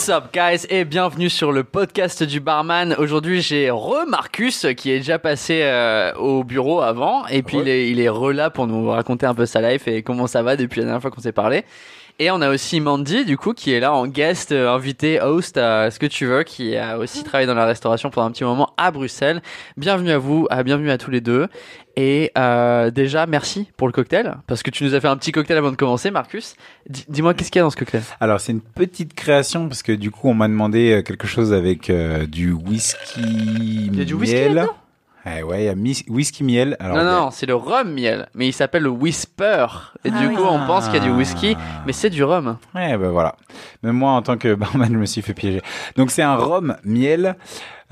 What's up guys et bienvenue sur le podcast du barman. Aujourd'hui j'ai Remarcus qui est déjà passé euh, au bureau avant et puis il est, il est re là pour nous raconter un peu sa life et comment ça va depuis la dernière fois qu'on s'est parlé. Et on a aussi Mandy, du coup, qui est là en guest, euh, invité, host, à ce que tu veux, qui a aussi travaillé dans la restauration pendant un petit moment à Bruxelles. Bienvenue à vous, à bienvenue à tous les deux. Et euh, déjà, merci pour le cocktail, parce que tu nous as fait un petit cocktail avant de commencer, Marcus. Dis- Dis-moi, qu'est-ce qu'il y a dans ce cocktail? Alors c'est une petite création parce que du coup on m'a demandé euh, quelque chose avec euh, du whisky Il y a du whisky miel. Eh ouais, il y a mis- whisky miel. Alors, Non, il y a- non, c'est le rhum miel, mais il s'appelle le Whisper. Et du coup, on pense qu'il y a du whisky, mais c'est du rhum. Ouais, ben voilà. Même moi, en tant que barman, je me suis fait piéger. Donc, c'est un rhum miel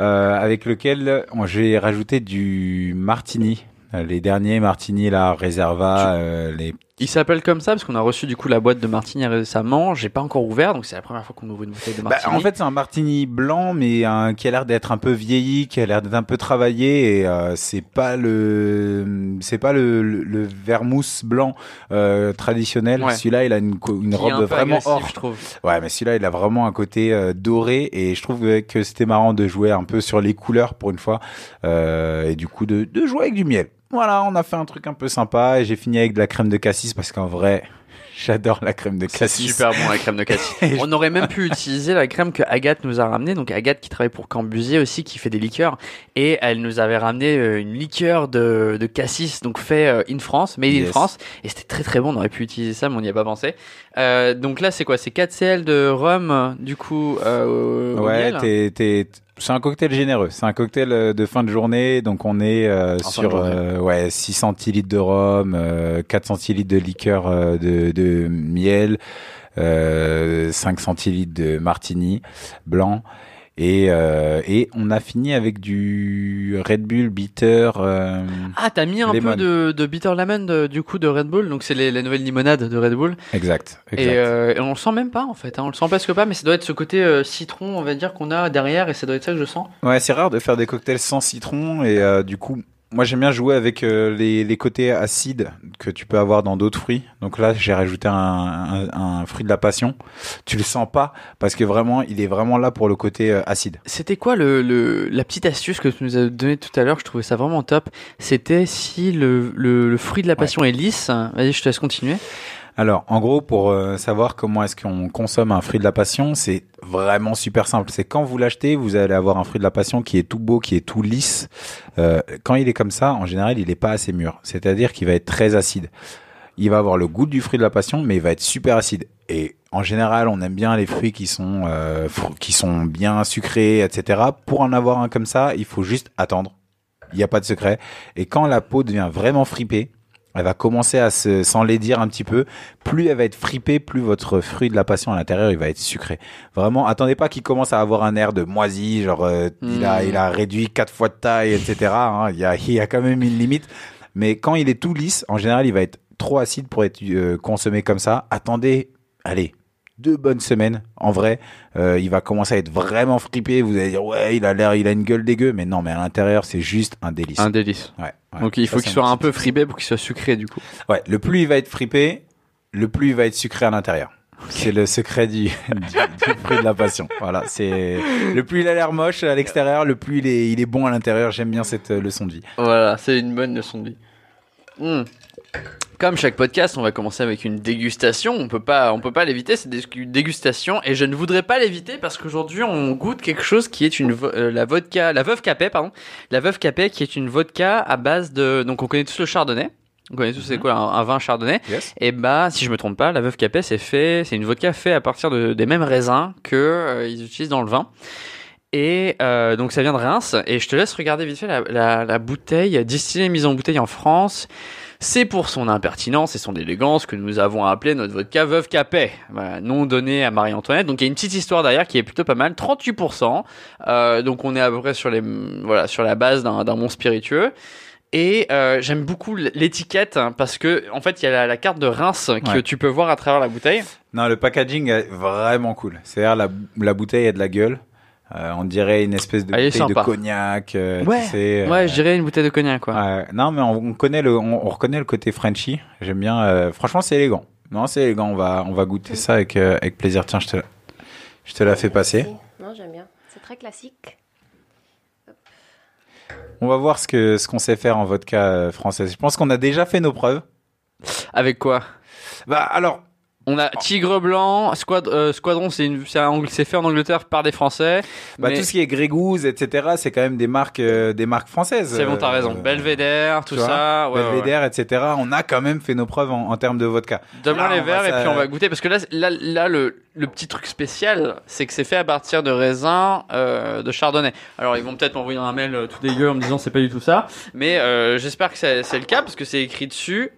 euh, avec lequel on- j'ai rajouté du martini. Euh, Les derniers martini, là, Reserva, euh, les... Il s'appelle comme ça parce qu'on a reçu du coup la boîte de martini récemment. J'ai pas encore ouvert, donc c'est la première fois qu'on ouvre une bouteille de Bah, martini. en fait, c'est un martini blanc, mais un, qui a l'air d'être un peu vieilli, qui a l'air d'être un peu travaillé, et euh, c'est pas le, c'est pas le, le, le vermouth blanc euh, traditionnel. Ouais. Celui-là, il a une, une un robe vraiment or. je trouve. Ouais, mais celui-là, il a vraiment un côté euh, doré et je trouve que c'était marrant de jouer un peu sur les couleurs pour une fois euh, et du coup de, de jouer avec du miel. Voilà, on a fait un truc un peu sympa et j'ai fini avec de la crème de cassis parce qu'en vrai, j'adore la crème de C'est cassis. super bon la crème de cassis. On aurait même pu utiliser la crème que Agathe nous a ramenée. Donc Agathe qui travaille pour Cambusier aussi, qui fait des liqueurs. Et elle nous avait ramené euh, une liqueur de, de cassis, donc fait euh, in France, made in. France. Et c'était très très bon. On aurait pu utiliser ça, mais on n'y a pas pensé. Euh, donc là, c'est quoi? C'est 4 cl de rhum, du coup, euh, au Ouais, miel? t'es, c'est un cocktail généreux. C'est un cocktail euh, de fin de journée. Donc, on est euh, sur euh, ouais, 6 centilitres de rhum, euh, 4 centilitres de liqueur euh, de, de miel, euh, 5 centilitres de martini blanc. Et, euh, et on a fini avec du Red Bull bitter. euh, Ah, t'as mis un Lemon. peu de, de bitter lemon de- du coup de Red Bull. Donc c'est les, les nouvelles limonades de Red Bull. exact. exact. Et, euh, et on le sent même pas en fait, hein. on le sent presque pas, mais ça doit être ce côté euh, citron, on va dire, qu'on a derrière, et ça doit être ça que je sens. Ouais, c'est rare de faire des cocktails sans citron et euh, du coup, moi j'aime bien jouer avec euh, les, les côtés acides que tu peux avoir dans d'autres fruits. Donc là, j'ai rajouté un, un, un fruit de la passion. Tu le sens pas parce que vraiment, il est vraiment là pour le côté euh, acide. C'était quoi le, le, la petite astuce que tu nous as donnée tout à l'heure? Je trouvais ça vraiment top. C'était si le, le, le fruit de la passion est lisse. Vas-y, je te laisse continuer. Alors, en gros, pour euh, savoir comment est-ce qu'on consomme un fruit de la passion, c'est vraiment super simple. C'est quand vous l'achetez, vous allez avoir un fruit de la passion qui est tout beau, qui est tout lisse. Euh, quand il est comme ça, en général, il n'est pas assez mûr. C'est-à-dire qu'il va être très acide. Il va avoir le goût du fruit de la passion, mais il va être super acide. Et en général, on aime bien les fruits qui sont euh, qui sont bien sucrés, etc. Pour en avoir un comme ça, il faut juste attendre. Il n'y a pas de secret. Et quand la peau devient vraiment fripée, elle va commencer à se s'enlaidir un petit peu. Plus elle va être fripée, plus votre fruit de la passion à l'intérieur, il va être sucré. Vraiment, attendez pas qu'il commence à avoir un air de moisi, genre euh, il a il a réduit quatre fois de taille, etc. hein. Il y a il y a quand même une limite. Mais quand il est tout lisse, en général, il va être trop acide pour être euh, consommé comme ça. Attendez, allez, deux bonnes semaines. En vrai, euh, il va commencer à être vraiment fripé. Vous allez dire ouais, il a l'air, il a une gueule dégueu, mais non, mais à l'intérieur, c'est juste un délice. Un délice. Ouais, ouais. Donc il faut qu'il soit un peu fribé pour qu'il soit sucré du coup. Ouais, le plus il va être fripé, le plus il va être sucré à l'intérieur. C'est le secret du, du, du fruit de la passion. Voilà, c'est le plus il a l'air moche à l'extérieur, le plus il est, il est bon à l'intérieur. J'aime bien cette euh, leçon de vie. Voilà, c'est une bonne leçon de vie. Hmm. Comme chaque podcast, on va commencer avec une dégustation. On peut pas, on peut pas l'éviter, c'est une dégustation. Et je ne voudrais pas l'éviter parce qu'aujourd'hui, on goûte quelque chose qui est une euh, la vodka, la veuve Capet, pardon, la veuve Capet, qui est une vodka à base de. Donc, on connaît tous le chardonnay. On connaît tous c'est quoi un, un vin chardonnay. Yes. Et bah, si je me trompe pas, la veuve Capet, c'est fait, c'est une vodka faite à partir de, des mêmes raisins que euh, ils utilisent dans le vin. Et euh, donc ça vient de Reims. Et je te laisse regarder vite fait la, la, la bouteille distillée mise en bouteille en France. C'est pour son impertinence et son élégance que nous avons appelé notre vodka Veuve Capet, voilà, nom donné à Marie-Antoinette. Donc il y a une petite histoire derrière qui est plutôt pas mal, 38%. Euh, donc on est à peu près sur les, voilà, sur la base d'un d'un bon spiritueux. Et euh, j'aime beaucoup l'étiquette hein, parce que en fait il y a la, la carte de Reims que Ouais. tu peux voir à travers la bouteille. Non, le packaging est vraiment cool. C'est-à-dire la, la bouteille a de la gueule. Euh, on dirait une espèce de Elle bouteille de cognac. euh, Ouais, tu sais, euh, Ouais, je dirais une bouteille de cognac quoi. Non, mais on, on connaît le, on, on reconnaît le côté Frenchy. J'aime bien. euh, franchement, c'est élégant. Non, c'est élégant. On va, on va goûter ça avec, euh, avec plaisir. Tiens, je te, Je te la fais passer. Merci. Non, j'aime bien. C'est très classique. On va voir ce que ce qu'on sait faire en vodka euh, française. Je pense qu'on a déjà fait nos preuves. Avec quoi? Bah alors, On a Tigre Blanc, Squad- euh, Squadron, c'est une- c'est un- c'est fait en Angleterre par des Français. bah, mais tout ce qui est Grégouze, etc. C'est quand même des marques, euh, des marques françaises. C'est bon, t'as Euh, raison. Belvédère, tout ça. ouais. Belvédère, etc. On a quand même fait nos preuves en, en termes de vodka. Donne-moi les verres et ça- puis on va goûter parce que là, là, là le, le petit truc spécial, c'est que c'est fait à partir de raisins euh, de chardonnay. Alors ils vont peut-être m'envoyer un mail euh, tout dégueu en me disant c'est pas du tout ça, mais euh, j'espère que c'est c'est le cas parce que c'est écrit dessus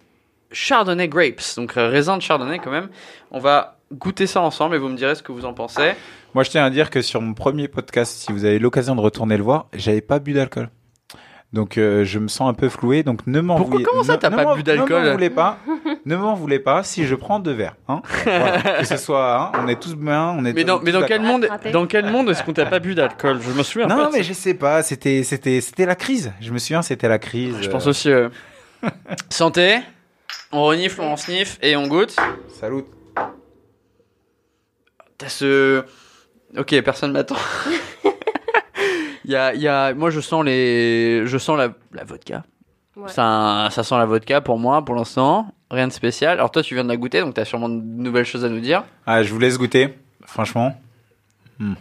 chardonnay grapes, donc euh, raisin de chardonnay quand même. On va goûter ça ensemble et vous me direz ce que vous en pensez. Moi, je tiens à dire que sur mon premier podcast, si vous avez l'occasion de retourner le voir, j'avais pas bu d'alcool. Donc, euh, je me sens un peu floué. Donc, ne m'en Pourquoi- voulez- comment ça, t'as pas bu d'alcool Ne m'en voulez pas. ne m'en voulez pas si je prends deux verres. Hein Voilà. Que ce soit, hein, on est tous bien, on est Mais dans, tous mais dans quel monde, dans quel monde est-ce qu'on t'a pas bu d'alcool? Je me souviens. Non, mais ça. je sais pas. C'était, c'était, c'était la crise. Je me souviens, c'était la crise. je pense aussi. euh, Santé? On renifle, on sniffe et on goûte. Salut. T'as ce. Ok, personne m'attend. il y a, il y a... Moi, je sens les. Je sens la, la vodka. Ouais. Ça, ça sent la vodka pour moi, pour l'instant. Rien de spécial. Alors, toi, tu viens de la goûter, donc t'as sûrement de nouvelles choses à nous dire. Ah, je vous laisse goûter. Franchement. Hmm.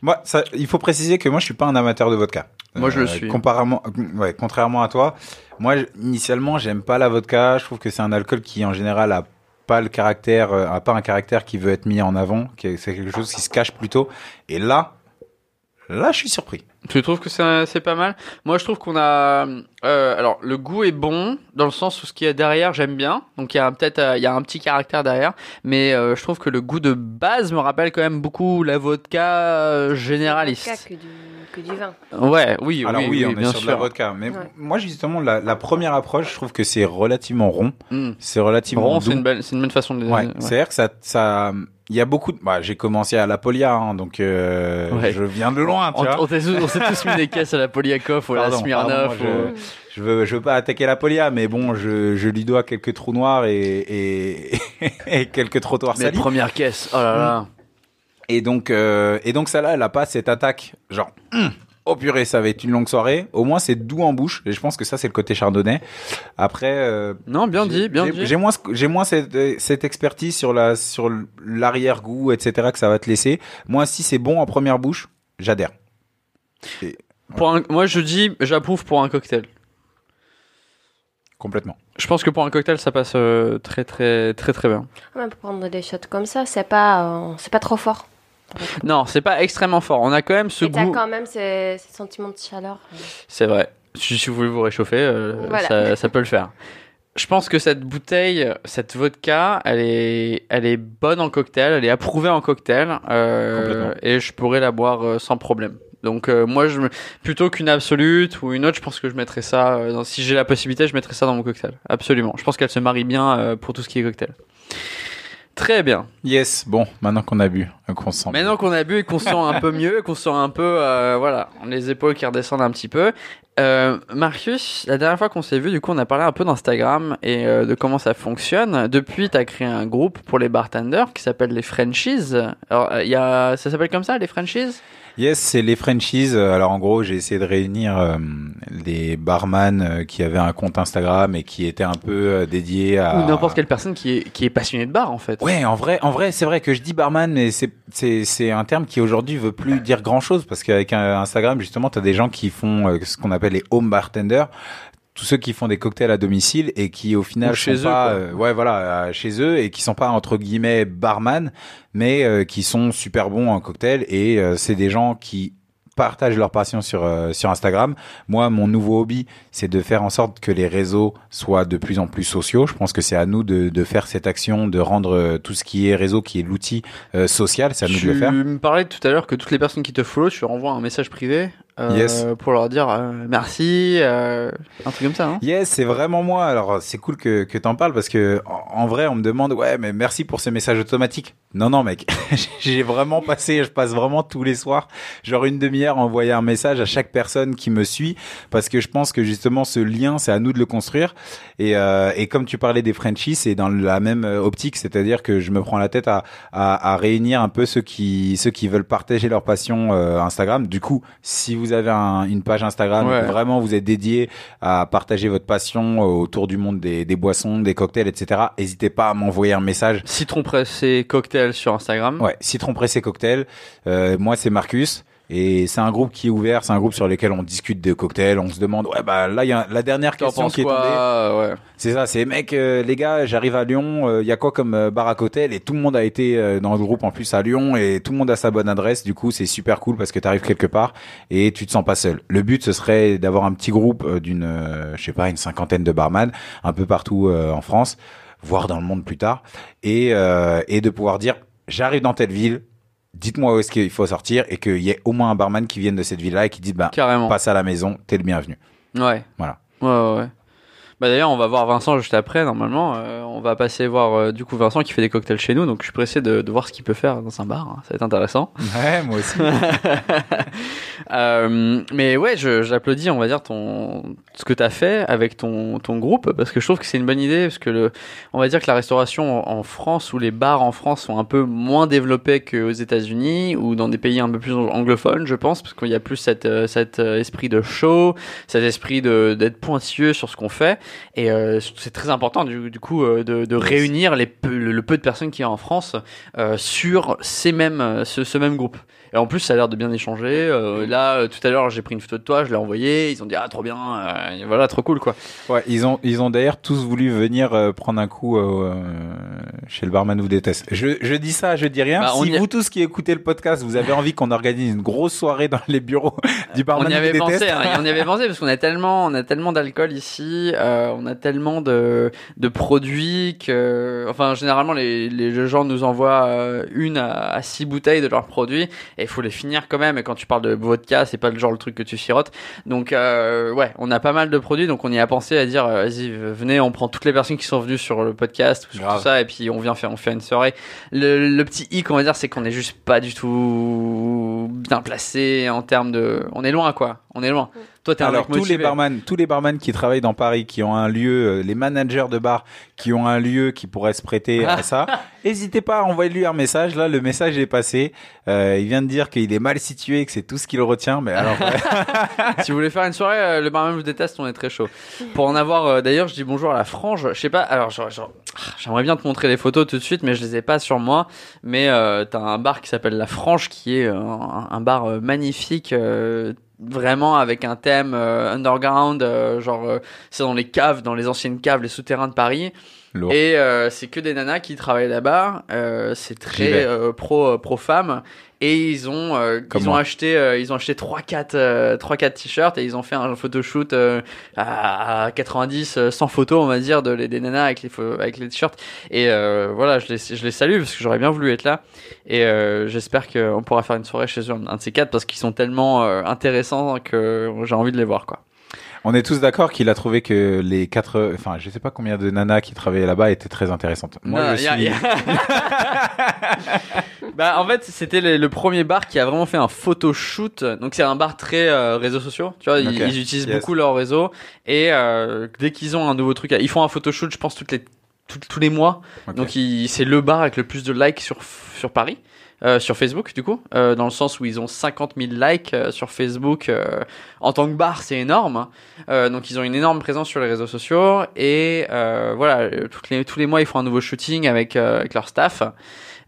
Moi, ça, il faut préciser que moi, je suis pas un amateur de vodka. Euh, Moi, je le suis. Comparément, ouais, contrairement à toi, moi, je- initialement, j'aime pas la vodka. Je trouve que c'est un alcool qui, en général, a pas le caractère, euh, a pas un caractère qui veut être mis en avant. C'est quelque chose qui se cache plutôt. Et là, là, je suis surpris. Tu trouves que c'est c'est pas mal? Moi, je trouve qu'on a. euh, alors, le goût est bon, dans le sens où ce qu'il y a derrière, j'aime bien. Donc, il y a un- peut-être euh, il y a un petit caractère derrière. Mais euh, je trouve que le goût de base me rappelle quand même beaucoup la vodka euh, généraliste. Que du, vin. Ouais, oui, Alors oui, oui, on est bien sur sûr. de la vodka. Mais Ouais. moi, justement, la, la première approche, je trouve que c'est relativement rond. Mm. C'est relativement Rond, c'est une, belle, c'est une bonne façon de Ouais, ouais. c'est-à-dire que ça, ça, il y a beaucoup de, bah, j'ai commencé à la Polia, hein, donc euh, Ouais. je viens de loin, tu On, vois. on, s'est tous- on s'est tous mis des caisses à la Polyakov ou à la Pardon, Smirnoff. pardon, moi, ou- Je veux, je veux pas attaquer la Polia, mais bon, je, je lui dois quelques trous noirs et, et, et quelques trottoirs Mais salis. première caisse, oh là là. Et donc, euh, et donc ça là, elle a pas cette attaque, genre, hum, oh purée, ça va être une longue soirée. Au moins, c'est doux en bouche. Et je pense que ça, c'est le côté chardonnay. Après, euh, Non, bien J'ai- dit, bien j'ai- dit. J'ai moins, j'ai moins cette, cette expertise sur la, sur l'arrière-goût, etc. que ça va te laisser. Moi, si c'est bon en première bouche, j'adhère. Pour un- moi, je dis, j'approuve pour un cocktail. Complètement. Je pense que pour un cocktail, ça passe euh, très, très, très, très bien. Même pour prendre des shots comme ça, c'est pas, euh, c'est pas trop fort. Non, c'est pas extrêmement fort. On a quand même ce Et t'as goût. quand même ces, ces sentiments de chaleur. C'est vrai. Si, si vous voulez vous réchauffer, euh, Voilà. ça, ça peut le faire. Je pense que cette bouteille, cette vodka, elle est, elle est bonne en cocktail, elle est approuvée en cocktail, euh, Complètement. et je pourrais la boire euh, sans problème. Donc euh, moi, je plutôt qu'une absolute ou une autre, je pense que je mettrais ça. euh, dans- Si j'ai la possibilité, je mettrais ça dans mon cocktail. Absolument. Je pense qu'elle se marie bien euh, pour tout ce qui est cocktail. Très bien. Yes. Bon, maintenant qu'on a bu, euh, qu'on se sent. Maintenant qu'on a bu et qu'on se sent un peu mieux, qu'on se sent un peu, euh, voilà, les épaules qui redescendent un petit peu. Euh, Marius, la dernière fois qu'on s'est vu, du coup, on a parlé un peu d'Instagram et euh, de comment ça fonctionne. Depuis, tu as créé un groupe pour les bartenders qui s'appelle les Frenchies. Alors, y a, ça s'appelle comme ça, les Frenchies? Yes, c'est les franchises. Alors en gros, j'ai essayé de réunir euh, des barman euh, qui avaient un compte Instagram et qui étaient un peu euh, dédiés à Ou n'importe quelle personne qui est, qui est passionnée de bar, en fait. Ouais, en vrai, en vrai, c'est vrai que je dis barman, mais c'est c'est c'est un terme qui aujourd'hui veut plus dire grand chose parce qu'avec Instagram, justement, t'as des gens qui font euh, ce qu'on appelle les home bartenders. Tous ceux qui font des cocktails à domicile et qui au final Ou chez sont eux, pas, euh, ouais voilà, euh, chez eux et qui sont pas entre guillemets barman, mais euh, qui sont super bons en cocktail et euh, c'est des gens qui partagent leur passion sur euh, sur Instagram. Moi, mon nouveau hobby, c'est de faire en sorte que les réseaux soient de plus en plus sociaux. Je pense que c'est à nous de, de faire cette action, de rendre tout ce qui est réseau, qui est l'outil euh, social, c'est à nous Tu de le faire. me parlais tout à l'heure que toutes les personnes qui te follow, tu leur envoies un message privé euh, Yes. pour leur dire euh, merci, euh, un truc comme ça. Hein Yes, c'est vraiment moi. Alors, c'est cool que, que t'en parles parce que, en, en vrai, on me demande, ouais, mais merci pour ces messages automatiques. Non, non, mec. J'ai vraiment passé, je passe vraiment tous les soirs, genre une demi-heure à envoyer un message à chaque personne qui me suit parce que je pense que justement, ce lien, c'est à nous de le construire. Et, euh, et comme tu parlais des Frenchies, c'est dans la même euh, optique, c'est-à-dire que je me prends la tête à, à, à réunir un peu ceux qui, ceux qui veulent partager leur passion Instagram. Du coup, si vous avez un- une page Instagram, Ouais. vraiment vous êtes dédié à partager votre passion euh, autour du monde des, des boissons, des cocktails, etc. N'hésitez pas à m'envoyer un message. Citron pressé cocktail sur Instagram. Ouais, Citron Pressé Cocktail. Euh, moi, c'est Marcus. Et c'est un groupe qui est ouvert, c'est un groupe sur lequel on discute de cocktails, on se demande, ouais, bah là, il y a la dernière question qui est tombée. Ouais. C'est ça, c'est mec, euh, les gars, j'arrive à Lyon, il y a quoi comme euh, bar à cocktail Et tout le monde a été euh, dans le groupe en plus à Lyon et tout le monde a sa bonne adresse. Du coup, c'est super cool parce que tu arrives quelque part et tu te sens pas seul. Le but, ce serait d'avoir un petit groupe euh, d'une, euh, je sais pas, une cinquantaine de barman un peu partout euh, en France, voire dans le monde plus tard, et euh, et de pouvoir dire, j'arrive dans telle ville. Dites-moi où est-ce qu'il faut sortir et qu'il y ait au moins un barman qui vienne de cette ville-là et qui dit bah Carrément. passe à la maison, t'es le bienvenu. Ouais. Voilà. Ouais, ouais, ouais. Bah d'ailleurs, on va voir Vincent juste après, normalement. Euh, on va passer voir euh, du coup Vincent qui fait des cocktails chez nous, donc je suis pressé de, de voir ce qu'il peut faire dans un bar. hein. Ça va être intéressant. Ouais, moi aussi. Euh, mais ouais, je- j'applaudis, on va dire, ton ce que tu as fait avec ton, ton groupe, parce que je trouve que c'est une bonne idée, parce que le, on va dire que la restauration en, en France ou les bars en France sont un peu moins développés qu'aux États-Unis ou dans des pays un peu plus anglophones, je pense, parce qu'il y a plus cet, euh, cet euh, esprit de show, cet esprit de d'être pointilleux sur ce qu'on fait, et euh, c'est très important du, du coup euh, de, de réunir les peu, le, le peu de personnes qu'il y a en France euh, sur ces mêmes, ce, ce même groupe. Et en plus, ça a l'air de bien échanger. Euh, là, euh, tout à l'heure, j'ai pris une photo de toi, je l'ai envoyée. Ils ont dit ah trop bien, euh, voilà, trop cool quoi. Ouais, ils ont ils ont d'ailleurs tous voulu venir euh, prendre un coup euh, chez le barman vous déteste. Je, je dis ça, je dis rien. Bah, on si y a- vous tous qui écoutez le podcast, vous avez envie qu'on organise une grosse soirée dans les bureaux du on barman y vous avait pensé, hein, on y avait pensé parce qu'on a tellement, on a tellement d'alcool ici, euh, on a tellement de, de produits que, enfin, généralement les, les gens nous envoient une à, à six bouteilles de leurs produits et il faut les finir quand même. Et quand tu parles de vodka, c'est pas le genre le truc que tu sirotes. Donc euh, ouais, on a pas mal de produits, donc on y a pensé à dire, euh, vas-y, venez, on prend toutes les personnes qui sont venues sur le podcast ou sur Grave. tout ça et puis on vient faire, on fait une soirée. Le, le petit hic, on va dire, c'est qu'on est juste pas du tout bien placé en termes de, on est loin quoi, on est loin. Toi, t'es un Alors mec tous les barman, tous les barman qui travaillent dans Paris, qui ont un lieu, euh, les managers de bar qui ont un lieu qui pourrait se prêter à ça, n'hésitez pas à envoyer lui un message. Là, le message est passé. Euh, il vient de dire qu'il est mal situé, que c'est tout ce qu'il retient. Mais alors, si vous voulez faire une soirée, euh, le barman vous déteste, on est très chaud. Pour en avoir, euh, d'ailleurs, je dis bonjour à la frange. Je sais pas, alors genre, genre, ah, j'aimerais bien te montrer les photos tout de suite, mais je les ai pas sur moi. Mais euh, t'as un bar qui s'appelle la frange, qui est un, un bar euh, magnifique. Vraiment avec un thème euh, underground, euh, genre euh, c'est dans les caves, dans les anciennes caves, les souterrains de Paris. Lourd. Et euh, c'est que des nanas qui travaillent là-bas. Euh, c'est très euh, pro pro femme. Et ils ont euh, ils ont acheté euh, ils ont acheté trois quatre euh, trois quatre t-shirts et ils ont fait un photoshoot euh, à, à 90 euh, 100 photos on va dire de les des nanas avec les avec les t-shirts et euh, voilà je les je les salue parce que j'aurais bien voulu être là et euh, j'espère qu'on pourra faire une soirée chez eux un, un de ces quatre parce qu'ils sont tellement euh, intéressants que j'ai envie de les voir quoi. On est tous d'accord qu'il a trouvé que les quatre, enfin, je sais pas combien de nanas qui travaillaient là-bas étaient très intéressantes. Moi, Non, je y a- suis. y a- bah en fait c'était le, le premier bar qui a vraiment fait un photoshoot donc c'est un bar très euh, réseaux sociaux tu vois ils, utilisent Yes. beaucoup leurs réseaux et euh, dès qu'ils ont un nouveau truc ils font un photoshoot je pense toutes les tous les mois donc c'est le bar avec le plus de likes sur sur Paris euh, sur Facebook du coup euh, dans le sens où ils ont 50 000 likes euh, sur Facebook euh, en tant que bar c'est énorme euh, donc ils ont une énorme présence sur les réseaux sociaux et euh, voilà toutes les, tous les mois ils font un nouveau shooting avec, euh, avec leur staff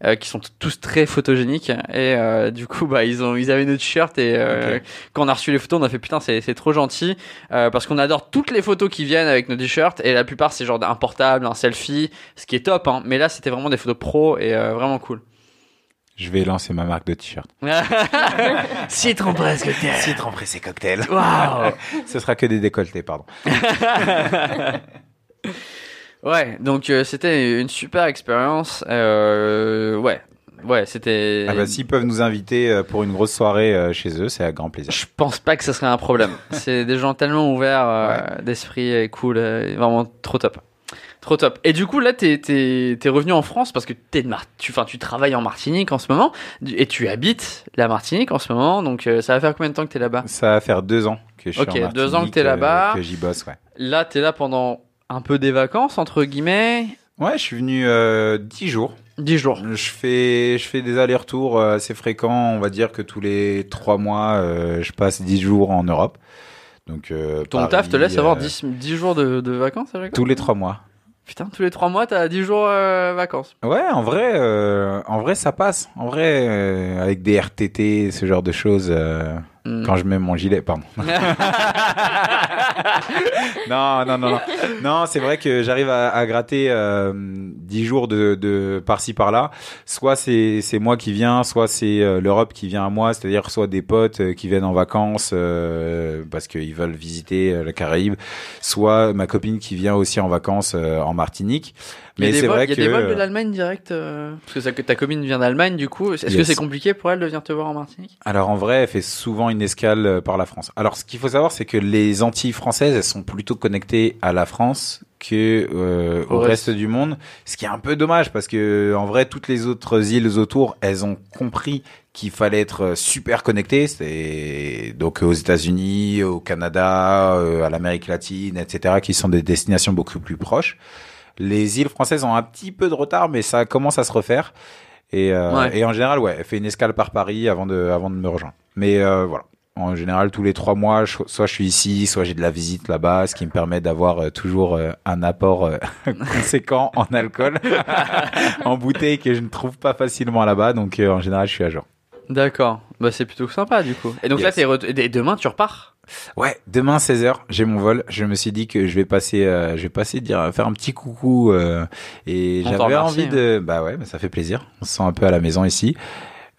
euh, qui sont tous très photogéniques et euh, du coup bah ils ont ils avaient nos t-shirts et euh, quand on a reçu les photos on a fait putain c'est c'est trop gentil euh, parce qu'on adore toutes les photos qui viennent avec nos t-shirts et la plupart c'est genre un portable un selfie ce qui est top hein. Mais là c'était vraiment des photos pro et euh, vraiment cool Je vais lancer ma marque de t-shirt. Citron presque Citron pressé cocktail. Waouh Ce sera que des décolletés, pardon. Ouais, donc euh, c'était une super expérience. Euh, ouais, ouais, c'était. Ah bah, s'ils peuvent nous inviter euh, pour une grosse soirée chez eux, c'est avec grand plaisir. Je pense pas que ce serait un problème. c'est des gens tellement ouverts euh, d'esprit et cool, vraiment trop top. Trop top. Et du coup, là, t'es, t'es revenu en France parce que t'es de Mar- tu, tu travailles en Martinique en ce moment et tu habites la Martinique en ce moment. Donc, euh, ça va faire combien de temps que t'es là-bas? Ça va faire deux ans que je suis Ok, en deux ans que Martinique, t'es euh, là-bas. que j'y bosse, ouais. Là, t'es là pendant un peu des vacances, entre guillemets. Ouais, je suis venu euh, dix jours. 10 jours. Je fais, je fais des allers-retours euh, assez fréquents. On va dire que tous les trois mois, euh, je passe dix jours en Europe. Donc, euh, Ton Paris, taf te laisse avoir euh, 10, 10 jours de, de vacances à chaque tous les trois mois. Putain, tous les 3 mois, t'as 10 jours euh, vacances. Ouais, en vrai, euh, en vrai, ça passe. En vrai, euh, avec des RTT, ce genre de choses. Hmm. Quand je mets mon gilet, pardon. non, non, non, non. Non, c'est vrai que j'arrive à, à gratter euh, 10 jours de, de par-ci par-là. Soit c'est c'est moi qui viens, soit c'est euh, l'Europe qui vient à moi, c'est-à-dire soit des potes euh, qui viennent en vacances euh, parce qu'ils veulent visiter euh, la Caraïbe, soit ma copine qui vient aussi en vacances euh, en Martinique. Mais c'est vrai il y a que des vols de l'Allemagne direct euh, Parce que que ta copine vient d'Allemagne, du coup. Est-ce que Yes. c'est compliqué pour elle de venir te voir en Martinique? Alors en vrai, elle fait souvent une escale euh, par la France. Alors ce qu'il faut savoir, c'est que les Antilles françaises, elles sont plutôt connectées à la France que euh, Au au reste. reste du monde, ce qui est un peu dommage parce que en vrai, toutes les autres îles autour, elles ont compris qu'il fallait être euh, super connecté. C'est donc aux États-Unis, au Canada, euh, à l'Amérique latine, etc., qui sont des destinations beaucoup plus proches. Les îles françaises ont un petit peu de retard, mais ça commence à se refaire. Et, euh, Ouais. et en général, ouais, elle fait une escale par Paris avant de, avant de me rejoindre. Mais euh, voilà. En général, tous les trois mois, je- soit je suis ici, soit j'ai de la visite là-bas, ce qui me permet d'avoir euh, toujours euh, un apport euh, conséquent en alcool, en bouteille que je ne trouve pas facilement là-bas. Donc, euh, en général, je suis à jour. D'accord. Bah, c'est plutôt sympa, du coup. Et donc là, Yes. t'es re- et demain, tu repars? Ouais, demain 16h, j'ai mon vol. Je me suis dit que je vais passer, euh, je vais passer dire, faire un petit coucou. euh, et j'avais envie de, bah ouais, bah ça fait plaisir. On se sent un peu à la maison ici.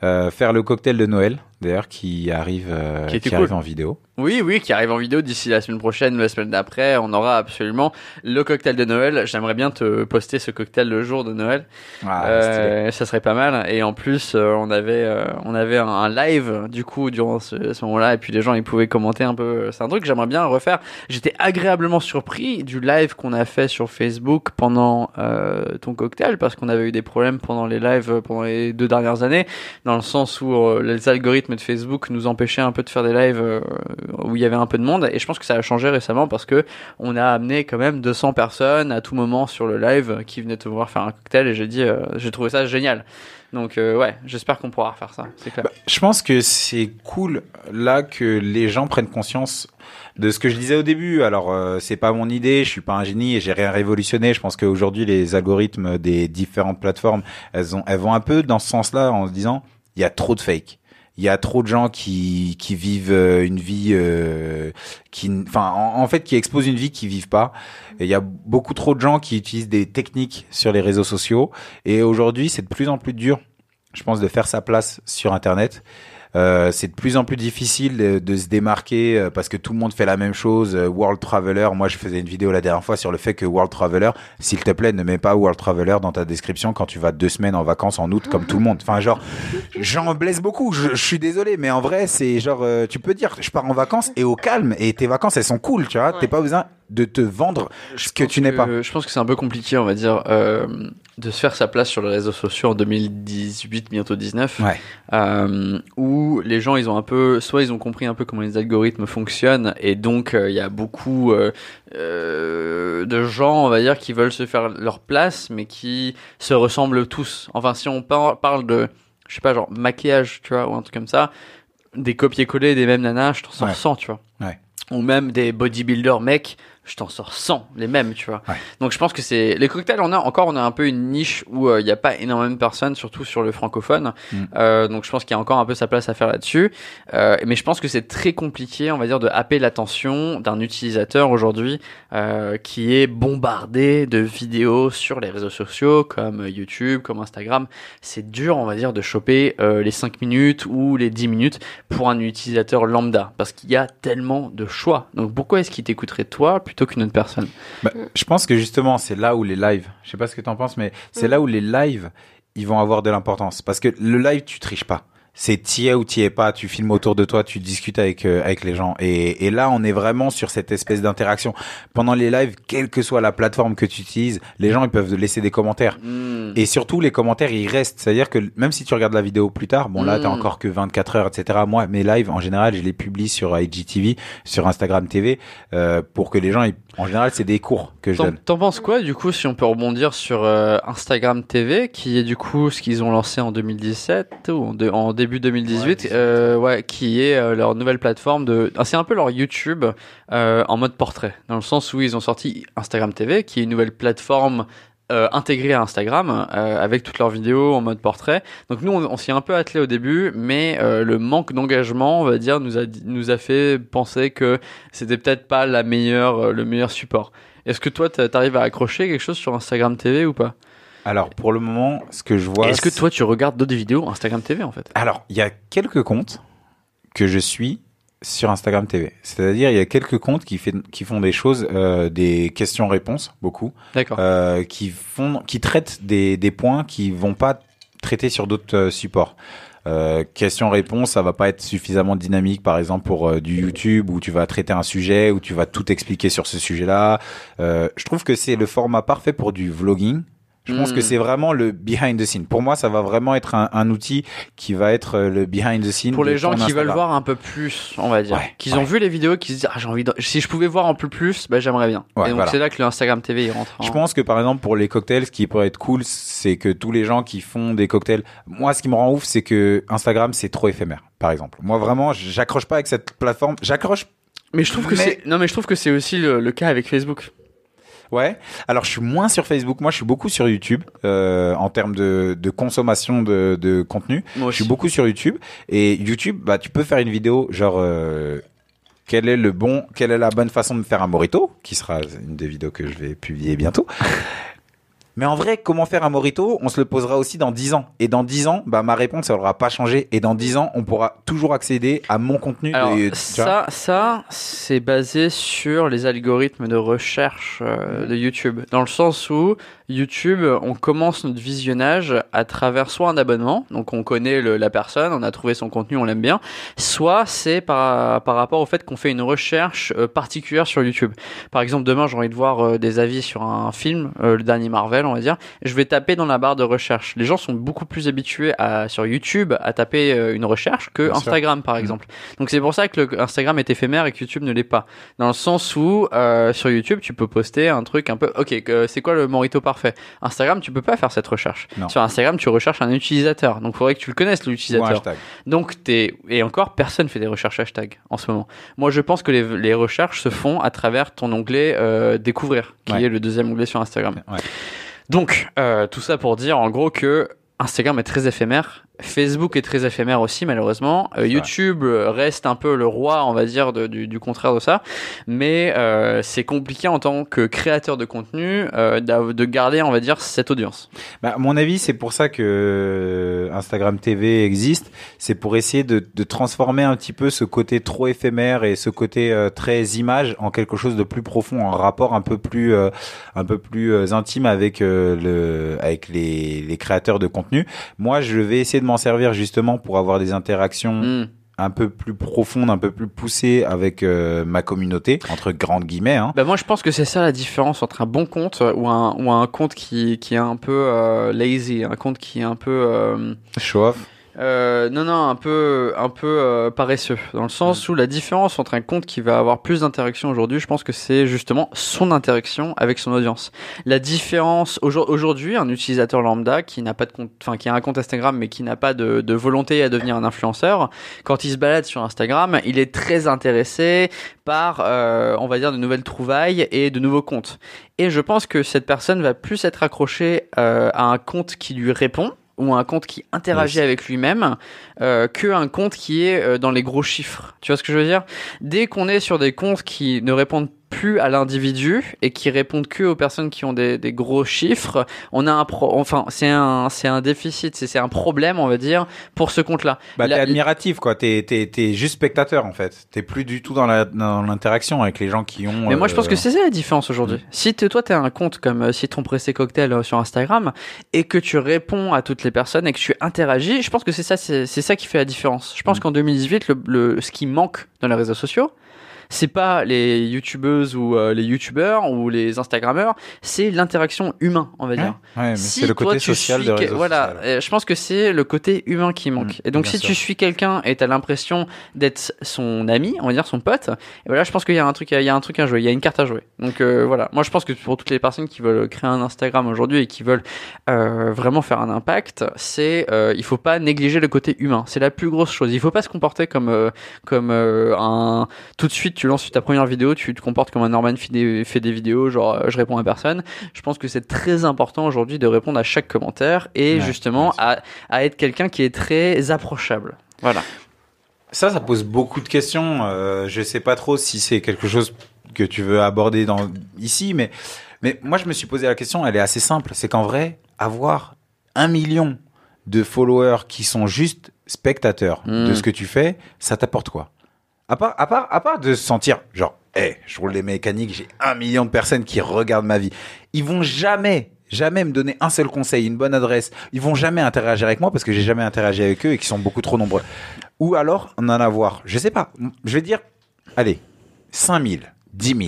Euh, faire le cocktail de Noël, d'ailleurs, qui arrive, euh, Qui arrive en vidéo. Oui, oui, qui arrive en vidéo d'ici la semaine prochaine, la semaine d'après. On aura absolument le cocktail de Noël. J'aimerais bien te poster ce cocktail le jour de Noël. Ah, Euh, ça serait pas mal. Et en plus, euh, on avait, euh, on avait un, un live du coup durant ce, ce moment-là, et puis les gens ils pouvaient commenter un peu. C'est un truc que j'aimerais bien refaire. J'étais agréablement surpris du live qu'on a fait sur Facebook pendant ton cocktail, parce qu'on avait eu des problèmes pendant les lives pendant les deux dernières années, dans le sens où les algorithmes de Facebook nous empêchaient un peu de faire des lives euh, où il y avait un peu de monde. Et je pense que ça a changé récemment parce que on a amené quand même 200 personnes à tout moment sur le live qui venaient te voir faire un cocktail et j'ai dit euh, j'ai trouvé ça génial. Donc euh, ouais, j'espère qu'on pourra refaire ça. Bah, je pense que c'est cool là que les gens prennent conscience de ce que je disais au début. Alors euh, c'est pas mon idée, je suis pas un génie et j'ai rien révolutionné. Je pense qu'aujourd'hui les algorithmes des différentes plateformes, elles ont elles vont un peu dans ce sens-là en se disant il y a trop de fake. Il y a trop de gens qui qui vivent euh, une vie euh, qui enfin en, en fait qui exposent une vie qu'ils vivent pas. Et il y a beaucoup trop de gens qui utilisent des techniques sur les réseaux sociaux et aujourd'hui c'est de plus en plus dur je pense, de faire sa place sur Internet. Euh, c'est de plus en plus difficile de, de se démarquer euh, parce que tout le monde fait la même chose. Euh, World Traveler, moi je faisais une vidéo la dernière fois sur le fait que World Traveler, s'il te plaît, ne mets pas World Traveler dans ta description quand tu vas deux semaines en vacances en août comme tout le monde. Enfin genre, j'en blesse beaucoup. Je, je suis désolé, mais en vrai c'est genre, euh, tu peux dire, je pars en vacances et au calme et tes vacances elles sont cool, tu vois. T'es pas besoin de te vendre ce que tu n'es pas. Je pense que c'est un peu compliqué, on va dire, euh, de se faire sa place sur les réseaux sociaux en 2018, bientôt 19, Ouais. euh, où les gens, ils ont un peu, soit ils ont compris un peu comment les algorithmes fonctionnent, et donc euh, il y a beaucoup de gens, on va dire, qui veulent se faire leur place, mais qui se ressemblent tous. Enfin, si on par- parle de, je sais pas, genre maquillage, tu vois, ou un truc comme ça, des copier-coller des mêmes nanas, je t'en Ouais. 100, tu vois. Ouais. Ou même des bodybuilders mecs, je t'en sors 100, les mêmes, tu vois. Ouais. Donc je pense que c'est les cocktails. On a encore, on a un peu une niche où euh, il n'y a pas énormément de personnes, surtout sur le francophone. Mm. Euh, donc je pense qu'il y a encore un peu sa place à faire là-dessus. Euh, mais je pense que c'est très compliqué, on va dire, de happer l'attention d'un utilisateur aujourd'hui euh, qui est bombardé de vidéos sur les réseaux sociaux comme YouTube, comme Instagram. C'est dur, on va dire, de choper euh, les 5 minutes ou les 10 minutes pour un utilisateur lambda parce qu'il y a tellement de choix. Donc pourquoi est-ce qu'il t'écouterait toi plutôt qu'une autre personne. Bah, je pense que justement, c'est là où les lives, je sais pas ce que tu en penses, mais c'est Mm. là où les lives, ils vont avoir de l'importance. Parce que le live, tu triches pas c'est t'y es ou t'y es pas, tu filmes autour de toi, tu discutes avec euh, avec les gens. Et, et là, on est vraiment sur cette espèce d'interaction. Pendant les lives, quelle que soit la plateforme que tu utilises, les gens ils peuvent laisser des commentaires. Hmm. Et surtout, les commentaires, ils restent. C'est-à-dire que même si tu regardes la vidéo plus tard, bon là, t'as encore que 24 heures, etc. Moi, mes lives, en général, je les publie sur IGTV, sur Instagram TV, euh, pour que les gens, ils- en général, c'est des cours que je T'en, donne. t'en penses quoi du coup si on peut rebondir sur euh, Instagram TV qui est du coup ce qu'ils ont lancé en 2017 ou en, de- en début 2018 Ouais, euh, ouais qui est euh, leur nouvelle plateforme de ah, c'est un peu leur YouTube euh, en mode portrait dans le sens où ils ont sorti Instagram TV qui est une nouvelle plateforme euh, intégrée à Instagram euh, avec toutes leurs vidéos en mode portrait. Donc nous on, on s'y est un peu attelé au début mais euh, le manque d'engagement on va dire nous a nous a fait penser que c'était peut-être pas la meilleure euh, le meilleur support. Est-ce que toi, t'a- t'arrives à accrocher quelque chose sur Instagram TV ou pas? Alors, pour le moment, ce que je vois. Est-ce que toi, tu regardes d'autres vidéos Instagram TV en fait? Alors, il y a quelques comptes que je suis sur Instagram TV. C'est-à-dire, il y a quelques comptes qui, fait, qui font des choses, euh, des questions-réponses, beaucoup, D'accord. euh, qui font, qui traitent des, des points qui vont pas traiter sur d'autres euh, supports. Euh, question-réponse, ça va pas être suffisamment dynamique, par exemple pour euh, du YouTube où tu vas traiter un sujet, où tu vas tout expliquer sur ce sujet-là. Euh, je trouve que c'est le format parfait pour du vlogging. Je pense que c'est vraiment le behind the scene. Pour moi, ça va vraiment être un, un outil qui va être euh, le behind the scene. Pour les gens qui veulent voir un peu plus, on va dire, Ouais, qu'ils ouais. ont vu les vidéos, qui se disent ah j'ai envie de... si je pouvais voir un peu plus, bah j'aimerais bien. Ouais, Et donc voilà. c'est là que le Instagram TV il rentre. en- Je pense que par exemple pour les cocktails, ce qui pourrait être cool, c'est que tous les gens qui font des cocktails, moi ce qui me rend ouf, c'est que Instagram c'est trop éphémère. Par exemple, moi vraiment, j'accroche pas avec cette plateforme. J'accroche, Mais je trouve que Mais- c'est non mais je trouve que c'est aussi le, le cas avec Facebook. Ouais. Alors je suis moins sur Facebook, moi je suis beaucoup sur YouTube euh, en termes de, de consommation de, de contenu. Moi Je suis beaucoup sur YouTube et YouTube, bah tu peux faire une vidéo genre euh, quel est le bon, quelle est la bonne façon de faire un morito, qui sera une des vidéos que je vais publier bientôt. Mais en vrai, comment faire un morito? On se le posera aussi dans 10 ans. Et dans 10 ans, bah, ma réponse, elle aura pas changé. Et dans 10 ans, on pourra toujours accéder à mon contenu. Alors de- ça, ça, c'est basé sur les algorithmes de recherche euh, de YouTube, dans le sens où YouTube, on commence notre visionnage à travers soit un abonnement, donc on connaît le- la personne, on a trouvé son contenu, on l'aime bien, soit c'est par, par rapport au fait qu'on fait une recherche euh, particulière sur YouTube. Par exemple, demain j'ai envie de voir euh, des avis sur un film, euh, le dernier Marvel, on va dire, je vais taper dans la barre de recherche. Les gens sont beaucoup plus habitués à, sur YouTube à taper une recherche que Bien sûr. Instagram par Mhm. exemple. Donc c'est pour ça que le Instagram est éphémère et que YouTube ne l'est pas. Dans le sens où euh, sur YouTube tu peux poster un truc un peu ok c'est quoi le morito parfait. Instagram tu peux pas faire cette recherche. Non. Sur Instagram tu recherches un utilisateur. Donc il faudrait que tu le connaisses l'utilisateur. Donc t'es et encore personne fait des recherches hashtag en ce moment. Moi je pense que les, les recherches se font à travers ton onglet euh, découvrir qui Ouais. est le deuxième onglet sur Instagram. Ouais. Donc euh, tout ça pour dire en gros que Instagram est très éphémère. Facebook est très éphémère aussi malheureusement. Euh. YouTube euh, reste un peu le roi, on va dire, de- du, du contraire de ça. Mais euh, c'est compliqué en tant que créateur de contenu euh, de garder, on va dire, cette audience. Bah, à mon avis, c'est pour ça que Instagram TV existe. C'est pour essayer de, de transformer un petit peu ce côté trop éphémère et ce côté euh, très image en quelque chose de plus profond, un rapport un peu plus, euh, un peu plus intime avec euh, le, avec les, les créateurs de contenu. Moi, je vais essayer de m'en servir justement pour avoir des interactions Hmm. un peu plus profondes, un peu plus poussées avec euh, ma communauté entre grandes guillemets. Hein. Bah moi je pense que c'est ça la différence entre un bon compte ou un, ou un compte qui, qui est un peu euh, lazy, un compte qui est un peu euh, Show off. Euh, non non un peu un peu euh, paresseux dans le sens où la différence entre un compte qui va avoir plus d'interaction aujourd'hui, je pense que c'est justement son interaction avec son audience. La différence aujourd- aujourd'hui, un utilisateur lambda qui n'a pas de compte, enfin qui a un compte Instagram mais qui n'a pas de, de volonté à devenir un influenceur, quand il se balade sur Instagram, il est très intéressé par, euh, on va dire, de nouvelles trouvailles et de nouveaux comptes. Et je pense que cette personne va plus être accrochée euh, à un compte qui lui répond ou un compte qui interagit Yes. avec lui-même euh, que un compte qui est euh, dans les gros chiffres. Tu vois ce que je veux dire? Dès qu'on est sur des comptes qui ne répondent plus à l'individu et qui répondent que aux personnes qui ont des, des gros chiffres, on a un pro, enfin c'est un c'est un déficit, c'est un problème on va dire pour ce compte-là. Bah, t'es admiratif, quoi. T'es, t'es, t'es juste spectateur, en fait. T'es plus du tout dans la, dans l'interaction avec les gens qui ont. Mais moi, je pense euh, que c'est ça la différence aujourd'hui. Si t'es- toi, tu as un compte comme euh, Citron Pressé Cocktail euh, sur Instagram et que tu réponds à toutes les personnes et que tu interagis, je pense que c'est ça, c'est c'est ça qui fait la différence. Je pense Mm. qu'en 2018, le, le- ce qui manque dans les réseaux sociaux, c'est pas les youtubeuses ou euh, les youtubeurs ou les instagrammeurs, c'est l'interaction humain, on va dire. ouais, mais Si c'est le côté tu social suis de voilà, euh, je pense que c'est le côté humain qui manque. Mm, et donc si sûr. tu suis quelqu'un et t'as l'impression d'être son ami, on va dire son pote, et voilà, je pense qu'il y a un truc, à- il y a un truc à jouer, il y a une carte à jouer. Donc euh, voilà, moi je pense que pour toutes les personnes qui veulent créer un Instagram aujourd'hui et qui veulent euh, vraiment faire un impact, c'est euh, il faut pas négliger le côté humain. C'est la plus grosse chose. Il faut pas se comporter comme comme un tout de suite tu lances ta première vidéo, tu te comportes comme un Norman fait des, fait des vidéos genre euh, je réponds à personne. Je pense que c'est très important aujourd'hui de répondre à chaque commentaire et Ouais, justement à, à être quelqu'un qui est très approchable. Voilà. Ça, ça pose beaucoup de questions. Euh, je sais pas trop si c'est quelque chose que tu veux aborder dans ici, mais mais moi je me suis posé la question. Elle est assez simple. C'est qu'en vrai, avoir un million de followers qui sont juste spectateurs Mm. de ce que tu fais, ça t'apporte quoi? À part à part à part de se sentir genre, hé, je roule les mécaniques, j'ai un million de personnes qui regardent ma vie. Ils vont jamais jamais me donner un seul conseil, une bonne adresse. Ils vont jamais interagir avec moi parce que j'ai jamais interagi avec eux et qu'ils sont beaucoup trop nombreux. Ou alors en en avoir, je sais pas, je vais dire, allez, 5000, 10 000.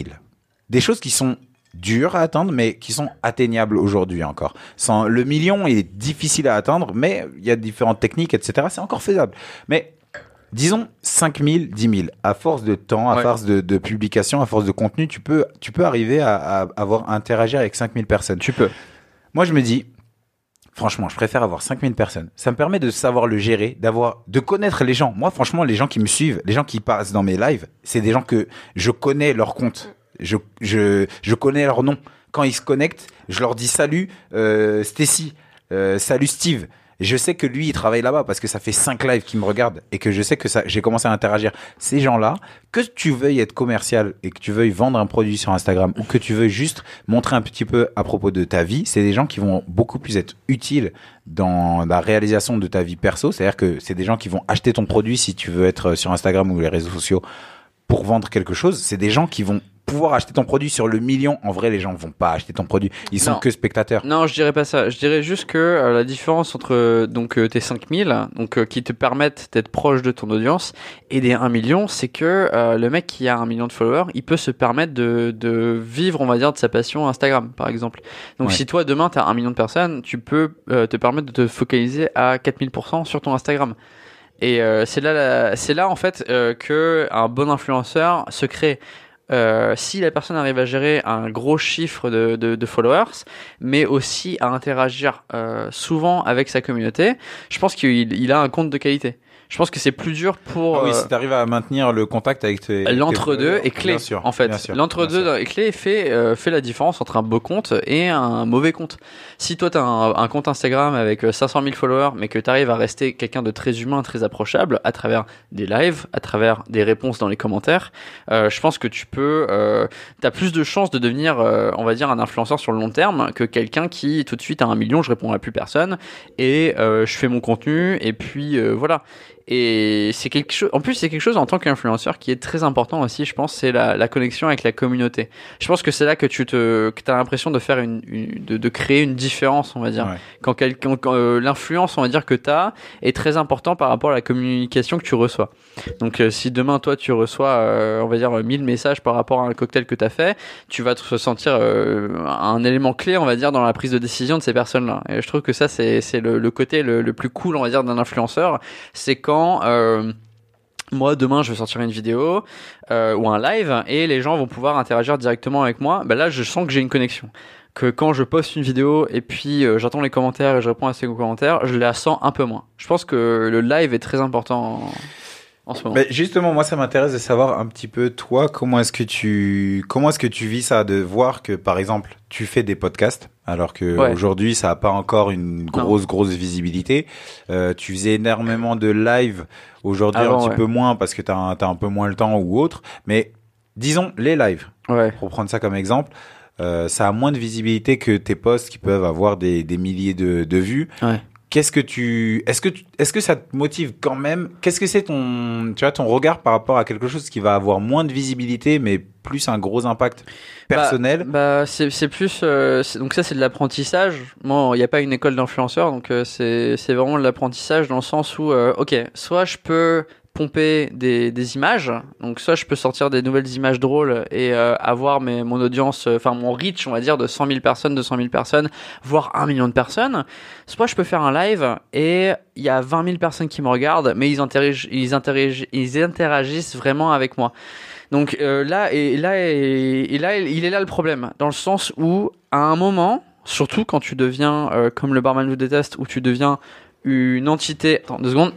Des choses qui sont dures à atteindre, mais qui sont atteignables aujourd'hui encore. Sans, le million est difficile à atteindre, mais il y a différentes techniques, etc. C'est encore faisable. Mais disons 5000, 10 000. À force de temps, à Ouais. force de, de publication, à force de contenu, tu peux, tu peux arriver à, à avoir à interagir avec 5000 personnes. Tu peux. Moi, je me dis, franchement, je préfère avoir 5000 personnes. Ça me permet de savoir le gérer, d'avoir, de connaître les gens. Moi, franchement, les gens qui me suivent, les gens qui passent dans mes lives, c'est des gens que je connais leur compte. Je, je, je connais leur nom. Quand ils se connectent, je leur dis salut, euh, Stacy, euh, salut Steve. Je sais que lui, il travaille là-bas parce que ça fait cinq lives qu'il me regarde et que je sais que ça, j'ai commencé à interagir. Ces gens-là, que tu veuilles être commercial et que tu veuilles vendre un produit sur Instagram ou que tu veuilles juste montrer un petit peu à propos de ta vie, c'est des gens qui vont beaucoup plus être utiles dans la réalisation de ta vie perso. C'est-à-dire que c'est des gens qui vont acheter ton produit si tu veux être sur Instagram ou les réseaux sociaux pour vendre quelque chose. C'est des gens qui vont pouvoir acheter ton produit sur le million. En vrai, les gens vont pas acheter ton produit. Ils sont Non. que spectateurs. Non, je dirais pas ça. Je dirais juste que euh, la différence entre euh, donc euh, tes 5000, donc euh, qui te permettent d'être proche de ton audience, et des 1 million, c'est que euh, le mec qui a un million de followers, il peut se permettre de, de vivre, on va dire, de sa passion Instagram, par exemple. Donc Ouais. si toi demain t'as un million de personnes, tu peux euh, te permettre de te focaliser à 4000% sur ton Instagram. Et euh, c'est là, c'est là en fait euh, que un bon influenceur se crée. Euh, si la personne arrive à gérer un gros chiffre de, de, de followers, mais aussi à interagir euh, souvent avec sa communauté, je pense qu'il il a un compte de qualité. Je pense que c'est plus dur pour Ah oui, euh, si tu arrives à maintenir le contact avec tes. L'entre-deux est clé, bien sûr, en fait. L'entre-deux est clé et fait, euh, fait la différence entre un beau compte et un mauvais compte. Si toi, tu as un, un compte Instagram avec euh, 500 000 followers, mais que tu arrives à rester quelqu'un de très humain, très approchable, à travers des lives, à travers des réponses dans les commentaires, euh, je pense que tu peux... Euh, tu as plus de chances de devenir, euh, on va dire, un influenceur sur le long terme que quelqu'un qui, tout de suite, a un million, je réponds à plus personne, et euh, je fais mon contenu, et puis euh, voilà. Et c'est quelque chose. En plus, c'est quelque chose en tant qu'influenceur qui est très important aussi. Je pense c'est la, la connexion avec la communauté. Je pense que c'est là que tu te, que as l'impression de faire une, une- de, de créer une différence, on va dire. Ouais. Quand quelqu'un, quand, euh, l'influence, on va dire que tu as est très important par rapport à la communication que tu reçois. Donc, euh, si demain toi tu reçois, euh, on va dire 1000 messages par rapport à un cocktail que tu as fait, tu vas te sentir euh, un élément clé, on va dire, dans la prise de décision de ces personnes-là. Et je trouve que ça c'est c'est le, le côté le, le plus cool, on va dire, d'un influenceur, c'est quand euh, moi demain je vais sortir une vidéo euh, ou un live et les gens vont pouvoir interagir directement avec moi. Ben là je sens que j'ai une connexion. Que quand je poste une vidéo et puis euh, j'attends les commentaires et je réponds à ces commentaires, je la sens un peu moins. Je pense que le live est très important en, en ce moment. Mais justement, moi, ça m'intéresse de savoir un petit peu toi, comment est-ce que tu, comment est-ce que tu vis ça, de voir que, par exemple, tu fais des podcasts, alors que Ouais. aujourd'hui, ça a pas encore une grosse, grosse visibilité. Euh, tu faisais énormément de live. Aujourd'hui, un petit ouais. peu moins parce que t'as, un- t'as un peu moins le temps ou autre. Mais disons les lives, Ouais. pour prendre ça comme exemple, euh, ça a moins de visibilité que tes posts qui peuvent avoir des, des milliers de, de vues. Ouais. Qu'est-ce que tu, est-ce que, tu- est-ce que ça te motive quand même? Qu'est-ce que c'est ton, tu vois, ton regard par rapport à quelque chose qui va avoir moins de visibilité, mais plus un gros impact personnel? Bah, c'est c'est plus euh, donc ça c'est de l'apprentissage. Moi, il n'y a pas une école d'influenceurs, donc euh, c'est c'est vraiment de l'apprentissage dans le sens où euh, ok, soit je peux pomper des, images, donc soit je peux sortir des nouvelles images drôles et euh, avoir mon audience, euh, enfin mon reach, on va dire, de 100 000 personnes, 200 000 personnes, voire 1 million de personnes. Soit je peux faire un live et il y a 20 000 personnes qui me regardent, mais ils interagissent, ils ils interagissent vraiment avec moi. Donc euh, là et là et, là il est là le problème dans le sens où à un moment surtout quand tu deviens comme le barman vous déteste où tu deviens une entité attends deux secondes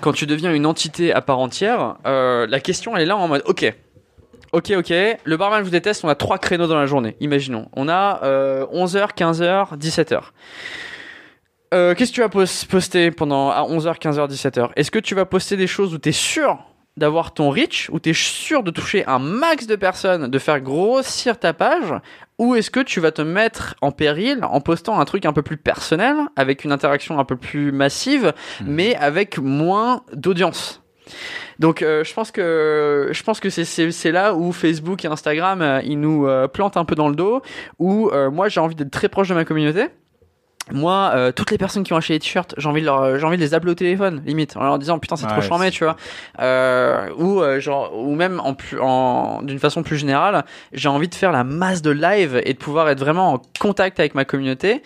quand tu deviens une entité à part entière euh, la question est là en mode ok Ok, ok. Le barman vous déteste. On a trois créneaux dans la journée. Imaginons. On a euh, 11h, 15h, 17h. Euh, Qu'est-ce que tu vas pos- poster pendant à 11h, 15h, 17h Est-ce que tu vas poster des choses où tu es sûr d'avoir ton reach, où tu es sûr de toucher un max de personnes, de faire grossir ta page Ou est-ce que tu vas te mettre en péril en postant un truc un peu plus personnel, avec une interaction un peu plus massive, mais avec moins d'audience? Donc euh, je pense que je pense que c'est c'est c'est là où Facebook et Instagram euh, ils nous euh, plantent un peu dans le dos où euh, moi j'ai envie d'être très proche de ma communauté. Moi, euh, toutes les personnes qui ont acheté des t-shirts, j'ai envie de leur, j'ai envie de les appeler au téléphone, limite, en leur disant putain c'est trop Ouais, charmé, tu vois. Euh, ou euh, genre, ou même en plus, en d'une façon plus générale, j'ai envie de faire la masse de live et de pouvoir être vraiment en contact avec ma communauté.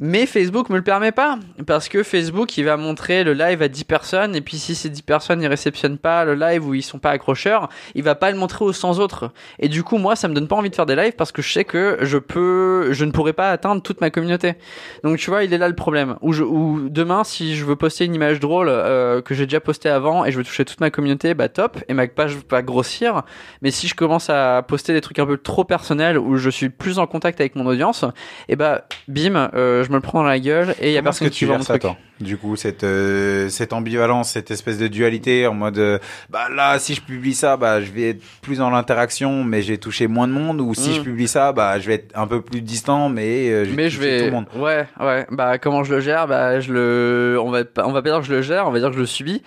Mais Facebook me le permet pas parce que Facebook il va montrer le live à 10 personnes et puis si ces 10 personnes ils réceptionnent pas le live ou ils sont pas accrocheurs, il va pas le montrer aux 100 autres. Et du coup moi ça me donne pas envie de faire des lives parce que je sais que je peux je ne pourrai pas atteindre toute ma communauté. Donc tu vois, il est là le problème. Ou je ou demain si je veux poster une image drôle euh, que j'ai déjà postée avant et je veux toucher toute ma communauté, bah top et ma page va grossir. Mais si je commence à poster des trucs un peu trop personnels où je suis plus en contact avec mon audience, et bah bim, euh, je me le prends dans la gueule et il y a personne que qui tu mon ça, truc. Du coup, cette euh, cette ambivalence, cette espèce de dualité en mode, euh, bah là, si je publie ça, bah je vais être plus dans l'interaction, mais j'ai touché moins de monde, ou si Mm. je publie ça, bah je vais être un peu plus distant, mais euh, Mais je vais, tout le monde. ouais, ouais. Bah comment je le gère? Bah je le, on va, on va pas dire que je le gère, on va dire que je le subis.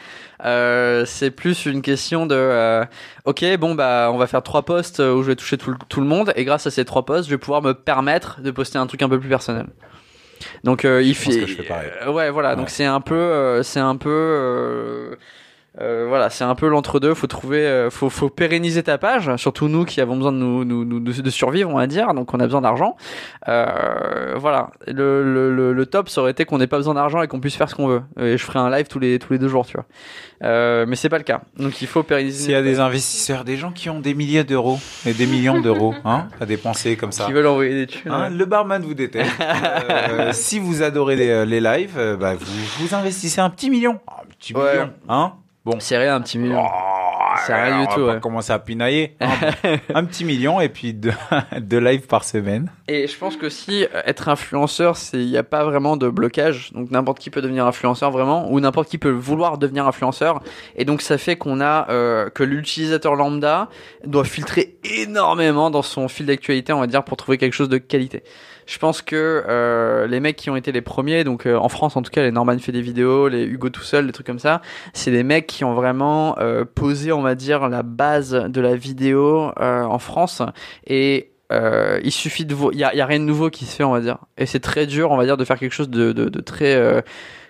Euh, c'est plus une question de, ok, bon bah on va faire trois posts où je vais toucher tout, le- tout le monde, et grâce à ces trois posts, je vais pouvoir me permettre de poster un truc un peu plus personnel. Donc euh, il fait, euh, ouais, voilà. Donc c'est un peu, euh, c'est un peu. Euh, euh, voilà, c'est un peu l'entre-deux. Faut trouver, euh, faut, faut pérenniser ta page. Surtout nous qui avons besoin de nous, nous, nous- de, de survivre, on va dire. Donc on a besoin d'argent. Euh, voilà. Le, le, le, le top, ça aurait été qu'on n'ait pas besoin d'argent et qu'on puisse faire ce qu'on veut. Et je ferai un live tous les tous les deux jours, tu vois. Euh, mais c'est pas le cas. Donc il faut pérenniser. S'il y a des investisseurs, des gens qui ont des milliers d'euros et des millions d'euros, hein, à dépenser comme ça. qui veulent envoyer des thunes. Hein, le barman vous déteste. Euh, si vous adorez les, les lives, euh, bah, vous, vous investissez un petit million. Un petit Ouais. million, hein Bon. C'est rien, un petit million. Oh, C'est rien on du va tout, pas ouais. commencer à pinailler. un petit million et puis deux, deux lives par semaine. Et je pense que si euh, être influenceur, c'est il n'y a pas vraiment de blocage. Donc n'importe qui peut devenir influenceur vraiment, ou n'importe qui peut vouloir devenir influenceur. Et donc ça fait qu'on a euh, que l'utilisateur lambda doit filtrer énormément dans son fil d'actualité, on va dire, pour trouver quelque chose de qualité. Je pense que euh, les mecs qui ont été les premiers, donc euh, en France en tout cas, les Norman fait des vidéos, les Hugo tout seul, des trucs comme ça, c'est des mecs qui ont vraiment euh, posé, on va dire, la base de la vidéo euh, en France. Et euh, il suffit de, il y a, y a rien de nouveau qui se fait, on va dire. Et c'est très dur, on va dire, de faire quelque chose de, de, de très euh,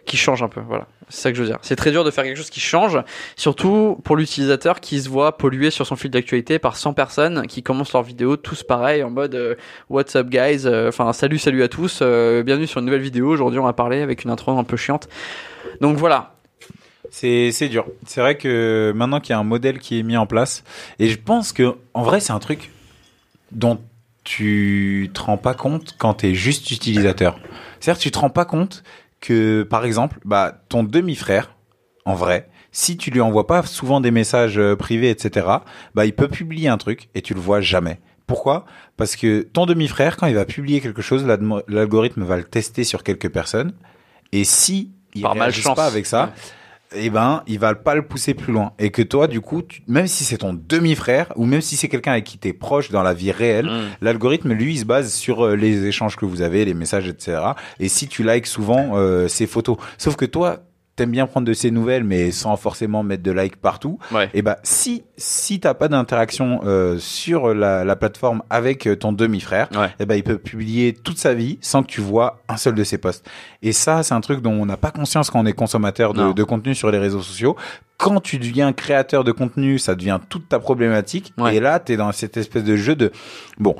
qui change un peu. Voilà, c'est ça que je veux dire. C'est très dur de faire quelque chose qui change, surtout pour l'utilisateur qui se voit pollué sur son fil d'actualité par 100 personnes qui commencent leur vidéo tous pareil en mode euh, What's up guys, Euh, enfin salut salut à tous, euh, bienvenue sur une nouvelle vidéo. Aujourd'hui on va parler avec une intro un peu chiante. Donc voilà, C'est dur. C'est vrai que maintenant qu'il y a un modèle qui est mis en place, et je pense que en vrai c'est un truc dont tu te rends pas compte quand tu es juste utilisateur. C'est-à-dire tu te rends pas compte que par exemple, bah ton demi-frère en vrai, si tu lui envoies pas souvent des messages euh, privés etc., bah il peut publier un truc et tu le vois jamais. Pourquoi? Parce que ton demi-frère quand il va publier quelque chose, l'algorithme va le tester sur quelques personnes et si il réagissent malchance. pas avec ça, eh ben, il va pas le pousser plus loin. Et que toi, du coup, tu- même si c'est ton demi-frère, ou même si c'est quelqu'un avec qui t'es proche dans la vie réelle, Mm. l'algorithme, lui, il se base sur euh, les échanges que vous avez, les messages, etc. Et si tu likes souvent euh, ces photos. Sauf que toi, t'aimes bien prendre de ces nouvelles, mais sans forcément mettre de likes partout. Ouais. Et ben, si, si t'as pas d'interaction euh, sur la, la plateforme avec euh, ton demi-frère, Ouais. eh ben, il peut publier toute sa vie sans que tu vois un seul de ses posts. Et ça, c'est un truc dont on n'a pas conscience quand on est consommateur de, contenu sur les réseaux sociaux. Quand tu deviens créateur de contenu, ça devient toute ta problématique. Ouais. Et là, tu es dans cette espèce de jeu de, bon,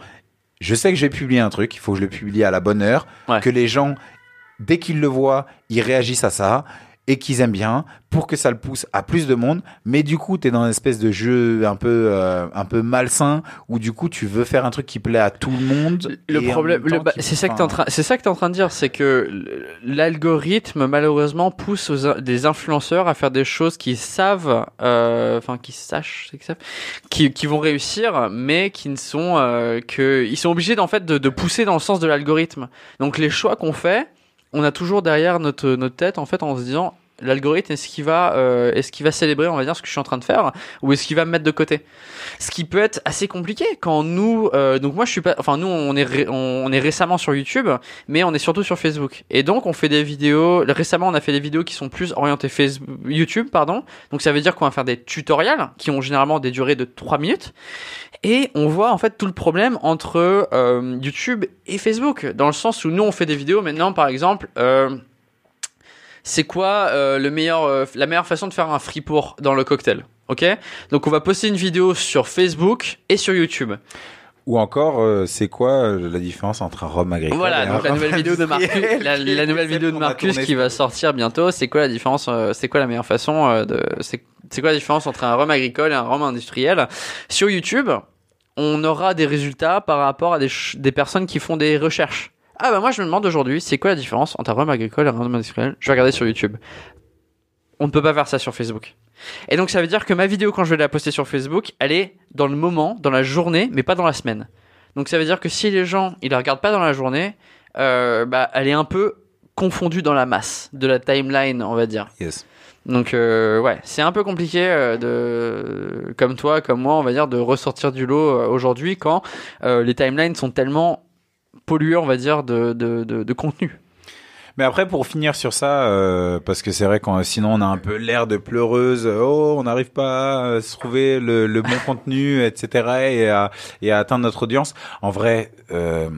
je sais que je vais publier un truc, il faut que je le publie à la bonne heure, Ouais. que les gens, dès qu'ils le voient, ils réagissent à ça et qu'ils aiment bien pour que ça le pousse à plus de monde mais du coup tu es dans une espèce de jeu un peu euh, un peu malsain où du coup tu veux faire un truc qui plaît à tout le monde Le problème, ba- qui- c'est ça enfin, train, ça que t'es en train de dire, c'est que l'algorithme malheureusement pousse aux des influenceurs à faire des choses qu'ils savent, euh, enfin qu'ils sachent, qu'ils savent, qui, qui vont réussir, mais qui ne sont euh, que ils sont obligés en fait de, de pousser dans le sens de l'algorithme. Donc les choix qu'on fait, on a toujours derrière notre notre tête en fait en se disant l'algorithme est-ce qu'il va euh, est-ce qu'il va célébrer on va dire ce que je suis en train de faire ou est-ce qu'il va me mettre de côté? Ce qui peut être assez compliqué quand nous euh, donc moi je suis pas enfin nous on est on est récemment sur YouTube mais on est surtout sur Facebook. Et donc on fait des vidéos récemment on a fait des vidéos qui sont plus orientées Facebook YouTube pardon. Donc ça veut dire qu'on va faire des tutoriels qui ont généralement des durées de 3 minutes. Et on voit en fait tout le problème entre euh, YouTube et Facebook dans le sens où nous on fait des vidéos maintenant par exemple euh, c'est quoi euh, le meilleur, euh, la meilleure façon de faire un free pour dans le cocktail Ok? Donc on va poster une vidéo sur Facebook et sur YouTube. ou encore euh, c'est quoi euh, la différence entre un rhum agricole Voilà, et un donc la nouvelle vidéo de Marcus, industriel la, nouvelle vidéo de Marcus qui va sortir bientôt. C'est quoi la différence euh, C'est quoi la meilleure façon euh, de C'est quoi la différence entre un rhum agricole et un rhum industriel? Sur YouTube, on aura des résultats par rapport à des, des personnes qui font des recherches. Ah bah moi je me demande aujourd'hui, c'est quoi la différence entre un rhum agricole et un rhum industriel? Je vais regarder sur YouTube. On ne peut pas faire ça sur Facebook. Et donc ça veut dire que ma vidéo quand je vais la poster sur Facebook, elle est dans le moment, dans la journée, mais pas dans la semaine. Donc ça veut dire que si les gens ils la regardent pas dans la journée, euh, bah elle est un peu confondue dans la masse de la timeline, on va dire. Yes. Donc euh, ouais, c'est un peu compliqué euh, de comme toi, comme moi, on va dire de ressortir du lot aujourd'hui quand les timelines sont tellement polluées, on va dire, de, de, de, de contenu. Mais après, pour finir sur ça, euh, parce que c'est vrai qu'on sinon on a un peu l'air de pleureuse. Oh, on n'arrive pas à se trouver le, le bon contenu, etc. Et à, et à atteindre notre audience. En vrai, euh,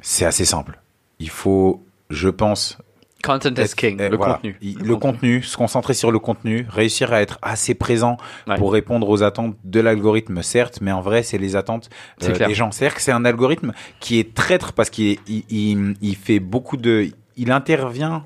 c'est assez simple. Il faut, je pense, Content is king, eh, le voilà. contenu. Il- Le, contenu, se concentrer sur le contenu, réussir à être assez présent Ouais. pour répondre aux attentes de l'algorithme, certes, mais en vrai, c'est les attentes euh, des gens. C'est-à-dire que c'est un algorithme qui est traître parce qu'il est- il, il, il fait beaucoup de, il intervient.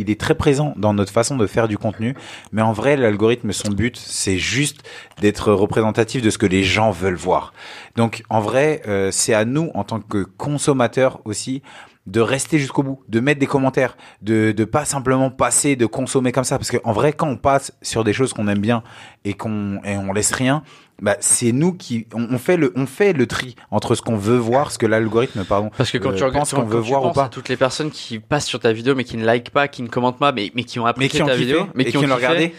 Il est très présent dans notre façon de faire du contenu, mais en vrai, l'algorithme, son but, c'est juste d'être représentatif de ce que les gens veulent voir. Donc, en vrai, euh, c'est à nous, en tant que consommateurs aussi, de rester jusqu'au bout, de mettre des commentaires, de de pas simplement passer, de consommer comme ça, parce que en vrai, quand on passe sur des choses qu'on aime bien et qu'on et on laisse rien, bah c'est nous qui on, on fait le on fait le tri entre ce qu'on veut voir, ce que l'algorithme pardon Parce que quand euh, tu regardes pense qu'on veut voir ou pas. à toutes les personnes qui passent sur ta vidéo mais qui ne likent pas, qui ne commentent pas, mais, mais qui ont mais apprécié qui ont ta vidéo, mais qui, ont regardé.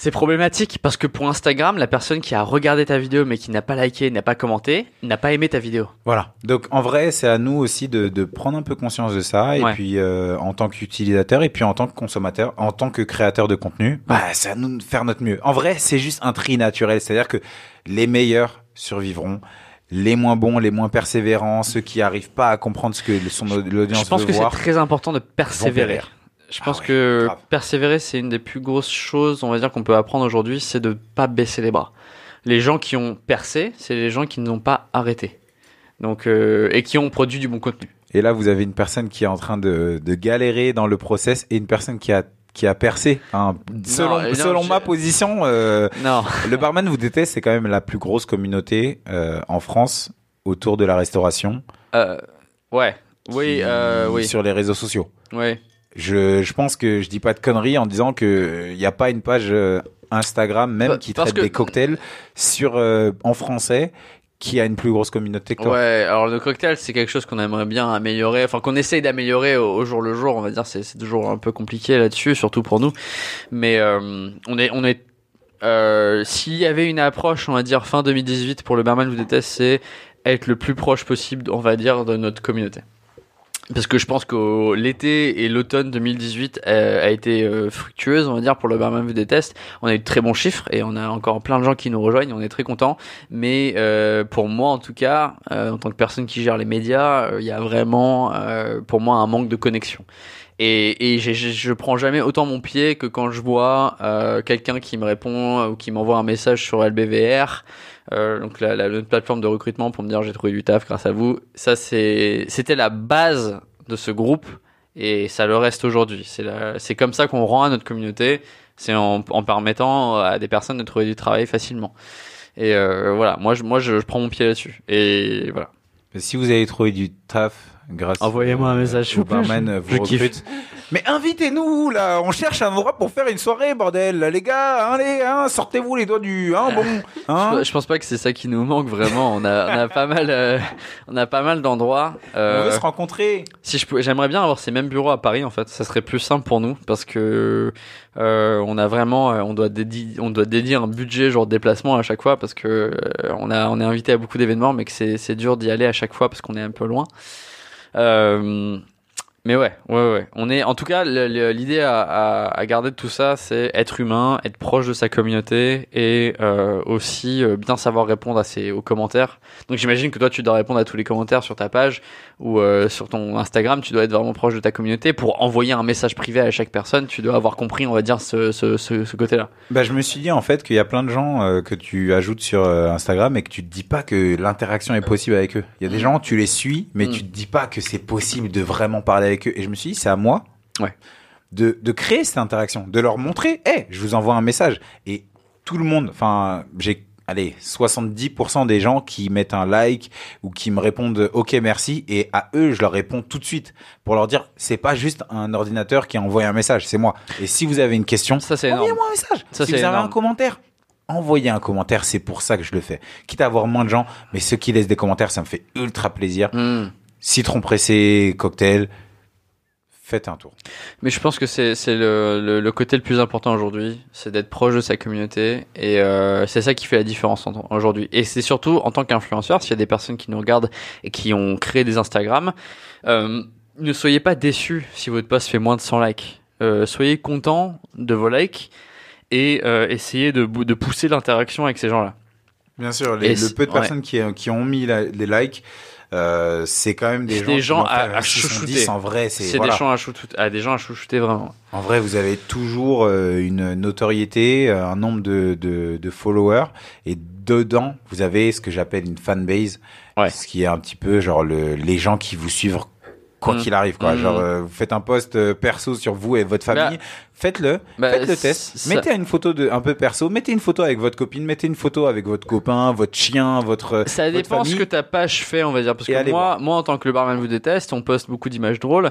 C'est problématique parce que pour Instagram, la personne qui a regardé ta vidéo mais qui n'a pas liké, n'a pas commenté, n'a pas aimé ta vidéo. Voilà. Donc en vrai, c'est à nous aussi de, de prendre un peu conscience de ça et Ouais. puis euh, en tant qu'utilisateur et puis en tant que consommateur, en tant que créateur de contenu, bah c'est à nous de faire notre mieux. En vrai, c'est juste un tri naturel, c'est-à-dire que les meilleurs survivront. Les moins bons, les moins persévérants, ceux qui arrivent pas à comprendre ce que son l'audience Je pense veut que c'est très important de persévérer. Je Ah pense ouais, que grave. persévérer, c'est une des plus grosses choses, on va dire, qu'on peut apprendre aujourd'hui, c'est de pas baisser les bras. Les gens qui ont percé, c'est les gens qui n'ont pas arrêté. Donc, euh, et qui ont produit du bon contenu. Et là, vous avez une personne qui est en train de, de galérer dans le process et une personne qui a qui a percé. hein. Selon, non, selon je- ma position, euh, Non. Le barman vous déteste, c'est quand même la plus grosse communauté euh, en France autour de la restauration. Ouais. Oui, qui- oui. Sur les réseaux sociaux. Oui. Je, je pense que je dis pas de conneries en disant que il n'y a pas une page euh, Instagram même Pa- qui traite que- des cocktails sur euh, en français qui a une plus grosse communauté que toi. Ouais, alors le cocktail, c'est quelque chose qu'on aimerait bien améliorer, enfin qu'on essaye d'améliorer au, au jour le jour, on va dire, c'est c'est toujours un peu compliqué là-dessus, surtout pour nous. Mais euh, on est, on est, euh, s'il y avait une approche, on va dire fin 2018 pour le barman vous déteste, c'est être le plus proche possible, on va dire, de notre communauté. Parce que je pense que l'été et l'automne 2018 euh, a été euh, fructueuse, on va dire, pour le barman vous déteste. On a eu de très bons chiffres et on a encore plein de gens qui nous rejoignent, on est très contents. Mais euh, pour moi, en tout cas, euh, en tant que personne qui gère les médias, euh, il y a vraiment, pour moi, un manque de connexion. Et, et je prends jamais autant mon pied que quand je vois quelqu'un qui me répond ou qui m'envoie un message sur LBVR, euh, donc la, la, notre plateforme de recrutement pour me dire j'ai trouvé du taf grâce à vous. Ça c'est c'était la base de ce groupe et ça le reste aujourd'hui. C'est la- c'est comme ça qu'on rend à notre communauté, c'est en, en permettant à des personnes de trouver du travail facilement. Et euh, voilà, moi je moi je, je prends mon pied là-dessus. Et voilà. Mais Si vous avez trouvé du taf grâce Envoyez-moi un message, au barman je- euh, vous je kiffe. Mais invitez-nous là, on cherche un endroit pour faire une soirée bordel, les gars, hein, les, hein, sortez-vous les doigts du, hein, bon, hein. Je, je pense pas que c'est ça qui nous manque vraiment. On a on a pas mal euh, on a pas mal d'endroits. On Euh, veut se rencontrer. Si je pouvais, j'aimerais bien avoir ces mêmes bureaux à Paris en fait. Ça serait plus simple pour nous parce que euh, on a vraiment, euh, on doit dédier, on doit dédier un budget genre de déplacement à chaque fois parce que euh, on a, on est invité à beaucoup d'événements, mais que c'est, c'est dur d'y aller à chaque fois parce qu'on est un peu loin. Euh, mais ouais, ouais, ouais. On est, en tout cas, l'idée à, à, à garder de tout ça, c'est être humain, être proche de sa communauté et euh, aussi euh, bien savoir répondre à ses, aux commentaires. Donc j'imagine que toi, tu dois répondre à tous les commentaires sur ta page ou euh, sur ton Instagram, tu dois être vraiment proche de ta communauté pour envoyer un message privé à chaque personne. Tu dois avoir compris, on va dire, ce, ce, ce, ce côté-là. Bah, je me suis dit en fait qu'il y a plein de gens euh, que tu ajoutes sur euh, Instagram et que tu te dis pas que l'interaction est possible avec eux. Il y a des Mm. gens, tu les suis, mais Mm. tu te dis pas que c'est possible de vraiment parler avec eux. Et je me suis dit, c'est à moi Ouais. de, de créer cette interaction, de leur montrer, hé, je vous envoie un message. Et tout le monde, enfin, j'ai, allez, 70% des gens qui mettent un like ou qui me répondent OK, merci. Et à eux, je leur réponds tout de suite pour leur dire, c'est pas juste un ordinateur qui a envoyé un message, c'est moi. Et si vous avez une question, envoyez-moi un message. Ça, si vous avez un commentaire, envoyez un commentaire. C'est pour ça que je le fais. Quitte à avoir moins de gens, mais ceux qui laissent des commentaires, ça me fait ultra plaisir. Hmm. Citron pressé, cocktail, faites un tour. Mais je pense que c'est le, le, le côté le plus important aujourd'hui, c'est d'être proche de sa communauté et euh, c'est ça qui fait la différence en- aujourd'hui. Et c'est surtout en tant qu'influenceur, s'il y a des personnes qui nous regardent et qui ont créé des Instagram, euh, ne soyez pas déçus si votre post fait moins de 100 likes. Euh, soyez contents de vos likes et essayez de, pousser l'interaction avec ces gens-là. Bien sûr, les- le peu de ouais. personnes qui, qui ont mis les likes, euh, c'est quand même des gens, des à- faire à 70 chouchouter. En vrai, c'est voilà. des gens à chouchouter, à des gens à chouchouter vraiment. En vrai, vous avez toujours euh, une notoriété, euh, un nombre de, de, de followers, et dedans, vous avez ce que j'appelle une fanbase, Ouais. ce qui est un petit peu genre le, les gens qui vous suivent quoi Mm. qu'il arrive. Quoi. Mm. Genre, euh, vous faites un post euh, perso sur vous et votre famille, faites-le, Bah, faites le test, ça- mettez une photo de un peu perso, mettez une photo avec votre copine, mettez une photo avec votre copain, votre chien, votre Ça votre dépend ce que ta page fait, on va dire. Parce Et que moi, voir. moi, en tant que le barman vous déteste, on poste beaucoup d'images drôles.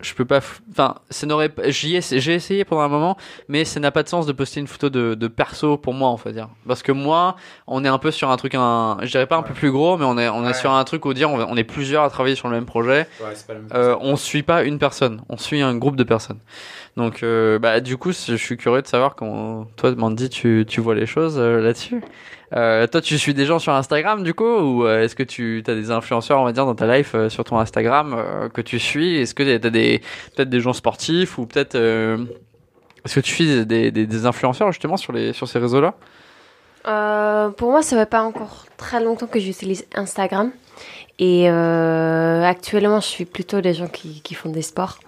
Je peux pas. Enfin, ça n'aurait. J'y ai, j'ai essayé pendant un moment, mais ça n'a pas de sens de poster une photo de, de perso pour moi, on va dire. Parce que moi, on est un peu sur un truc, un, je dirais pas un peu plus gros, mais on est, on est sur un truc où dire, on, est plusieurs à travailler sur le même projet. Ouais, c'est pas la même Euh, on suit pas une personne, on suit un groupe de personnes. Donc, euh, bah, du coup, je suis curieux de savoir comment toi, Mandy, tu, tu vois les choses euh, là-dessus. Euh, toi, tu suis des gens sur Instagram, du coup, ou est-ce que tu as des influenceurs, on va dire, dans ta life sur ton Instagram que tu suis? Est-ce que tu as des peut-être des gens sportifs ou peut-être est-ce que tu suis des, des, des influenceurs justement sur les sur ces réseaux-là? Pour moi, ça fait pas encore très longtemps que j'utilise Instagram. Et actuellement, je suis plutôt des gens qui, qui font des sports.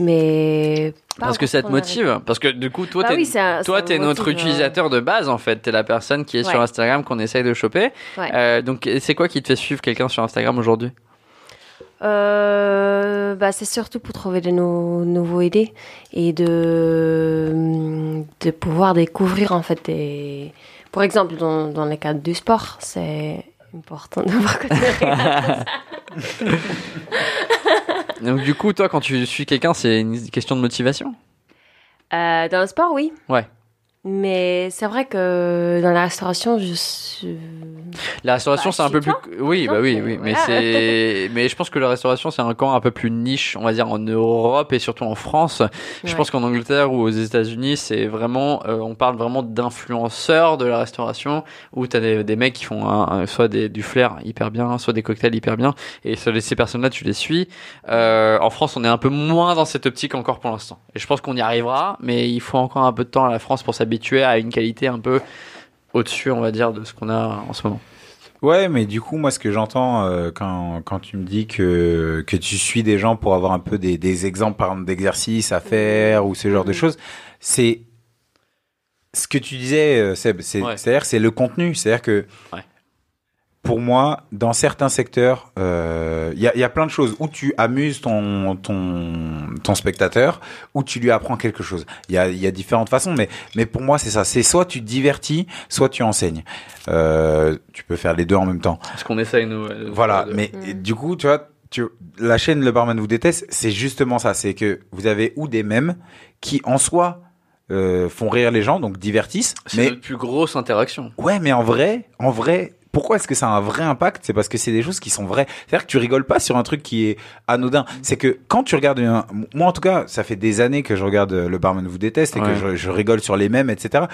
Mais. Parce que ça te motive. Parce que du coup, toi, Bah t'es oui, toi, t'es notre motive, euh. utilisateur de base en fait. T'es la personne qui est sur. Instagram qu'on essaye de choper. Ouais. Euh, donc, c'est quoi qui te fait suivre quelqu'un sur Instagram aujourd'hui? Euh, bah, c'est surtout pour trouver de nou- nouveaux idées et de, de pouvoir découvrir en fait des... Par exemple, dans, dans le cadre du sport, c'est important de voir que tu regardes. Donc, du coup, toi, quand tu suis quelqu'un, c'est une question de motivation? Euh, dans le sport, oui. Ouais. Mais c'est vrai que dans la restauration, je suis... La restauration, Bah, c'est un peu chez plus. Oui, bah oui, oui. Mais voilà. c'est. mais je pense que la restauration, c'est un camp un peu plus niche, on va dire, en Europe et surtout en France. Je pense qu'en Angleterre ou aux États-Unis, c'est vraiment. euh, on parle vraiment d'influenceurs de la restauration où t'as des, des mecs qui font un, un- soit des, du flair hyper bien, soit des cocktails hyper bien. Et ce- ces personnes-là, tu les suis. Euh, en France, on est un peu moins dans cette optique encore pour l'instant. Et je pense qu'on y arrivera, mais il faut encore un peu de temps à la France pour s'habituer à une qualité un peu au-dessus, on va dire, de ce qu'on a en ce moment. Ouais, mais du coup, moi, ce que j'entends euh, quand, quand tu me dis que, que tu suis des gens pour avoir un peu des, des exemples, par exemple, d'exercices à faire ou ce genre de Mhm. choses, c'est ce que tu disais, euh, Seb. C'est, Ouais. C'est-à-dire, c'est le contenu. C'est-à-dire que Ouais. Pour moi, dans certains secteurs, euh, il y, a, il y a plein de choses où tu amuses ton, ton, ton spectateur, où tu lui apprends quelque chose. Il y a, il y a différentes façons, mais, mais pour moi, c'est ça. C'est soit tu divertis, soit tu enseignes. Euh, tu peux faire les deux en même temps. Ce qu'on essaye, nous. euh, Voilà, mais Mm. du coup, tu vois, tu, la chaîne Le Barman vous déteste, c'est justement ça. C'est que vous avez ou des mèmes qui, en soi, euh, font rire les gens, donc divertissent. C'est Mais notre plus grosse interaction. ouais, mais en vrai, en vrai, pourquoi est-ce que ça a un vrai impact? C'est parce que c'est des choses qui sont vraies. C'est-à-dire que tu rigoles pas sur un truc qui est anodin. C'est que quand tu regardes, un, moi en tout cas, ça fait des années que je regarde euh, Le Barman vous déteste et Ouais. que je, je rigole sur les mèmes, etc.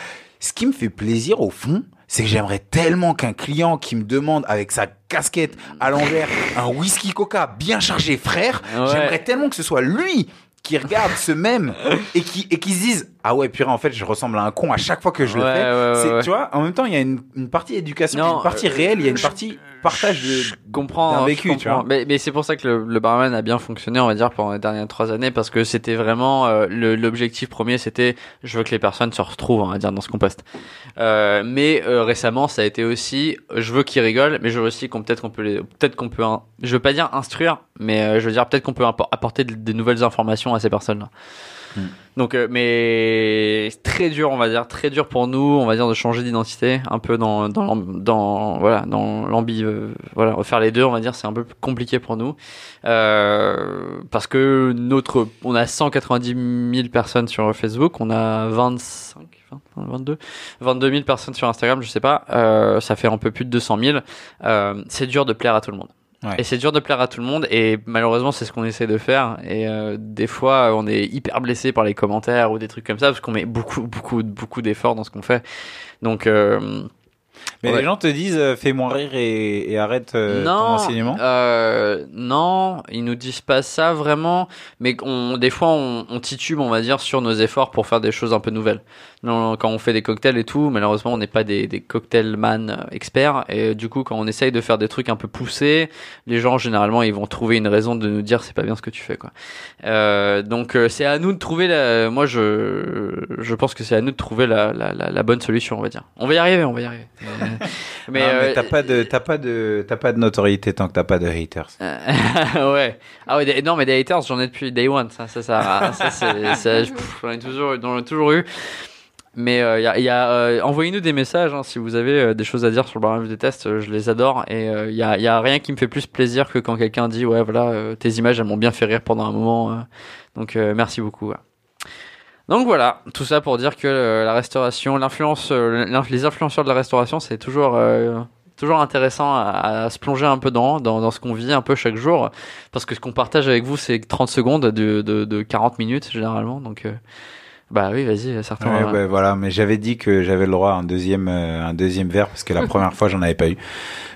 Ce qui me fait plaisir au fond, c'est que j'aimerais tellement qu'un client qui me demande avec sa casquette à l'envers un whisky coca bien chargé frère, Ouais. j'aimerais tellement que ce soit lui qui regarde ce même et qui et qui se dise ah ouais purée en fait je ressemble à un con à chaque fois que je le Ouais, fais ouais, ouais, tu vois en même temps il y a une, une partie éducation Non, une partie euh, réelle il y a une partie partage de Je comprends. d'un je vécu, tu comprends. vois. Mais, mais c'est pour ça que le, le barman a bien fonctionné, on va dire, pendant les dernières trois années, parce que c'était vraiment euh, l'objectif premier, c'était je veux que les personnes se retrouvent, on va dire, dans ce qu'on poste. Euh, mais récemment, ça a été aussi je veux qu'ils rigolent, mais je veux aussi qu'on peut-être qu'on peut les, peut-être qu'on peut, un- je veux pas dire instruire, mais je veux dire peut-être qu'on peut appor- apporter de, de nouvelles informations à ces personnes-là. Hmm. Donc, euh, mais très dur, on va dire, très dur pour nous, on va dire, de changer d'identité, un peu dans dans dans voilà dans l'ambi, euh, voilà, refaire les deux, on va dire, c'est un peu plus compliqué pour nous euh, parce que notre, on a 190 000 personnes sur Facebook, on a 25, 20, 22, 22 000 personnes sur Instagram, je sais pas, euh, ça fait un peu plus de 200 000. Euh, c'est dur de plaire à tout le monde. Et c'est dur de plaire à tout le monde et malheureusement c'est ce qu'on essaie de faire. Et euh, des fois on est hyper blessé par les commentaires ou des trucs comme ça parce qu'on met beaucoup beaucoup beaucoup d'efforts dans ce qu'on fait. Donc euh, mais Ouais. les gens te disent euh, fais-moi rire et, et arrête euh, ton non enseignement. euh, non ils nous disent pas ça vraiment mais on, des fois on, on titube on va dire sur nos efforts pour faire des choses un peu nouvelles. Non, quand on fait des cocktails et tout malheureusement on n'est pas des, des cocktailman euh, experts. Et du coup quand on essaye de faire des trucs un peu poussés les gens généralement ils vont trouver une raison de nous dire c'est pas bien ce que tu fais quoi. Donc c'est à nous de trouver la moi je je pense que c'est à nous de trouver la, la, la, la bonne solution on va dire. On va y arriver on va y arriver mais, mais, euh, t'as pas de t'as pas de t'as pas de notoriété tant que t'as pas de haters euh, ouais. Ah ouais, des- non, mais des haters, j'en ai depuis day one. Ça, ça, ça, ça c'est, ça, pff, j'en ai toujours, j'en ai toujours eu. Mais il y a, y a euh, envoyez-nous des messages hein, si vous avez euh, des choses à dire sur le barrage des tests. euh, je les adore et il y a, y a rien qui me fait plus plaisir que quand quelqu'un dit ouais voilà euh, tes images elles m'ont bien fait rire pendant un moment. euh. donc euh, merci beaucoup. ouais. Donc voilà, tout ça pour dire que euh, la restauration, l'influence, euh, les influenceurs de la restauration, c'est toujours euh, toujours intéressant à, se plonger un peu dans, dans, dans ce qu'on vit un peu chaque jour, parce que ce qu'on partage avec vous, c'est 30 secondes de, de, de 40 minutes généralement. Donc euh, bah oui, vas-y, certains. Ouais, euh, ouais, voilà, mais j'avais dit que j'avais le droit à un deuxième, euh, un deuxième verre parce que la première fois j'en avais pas eu.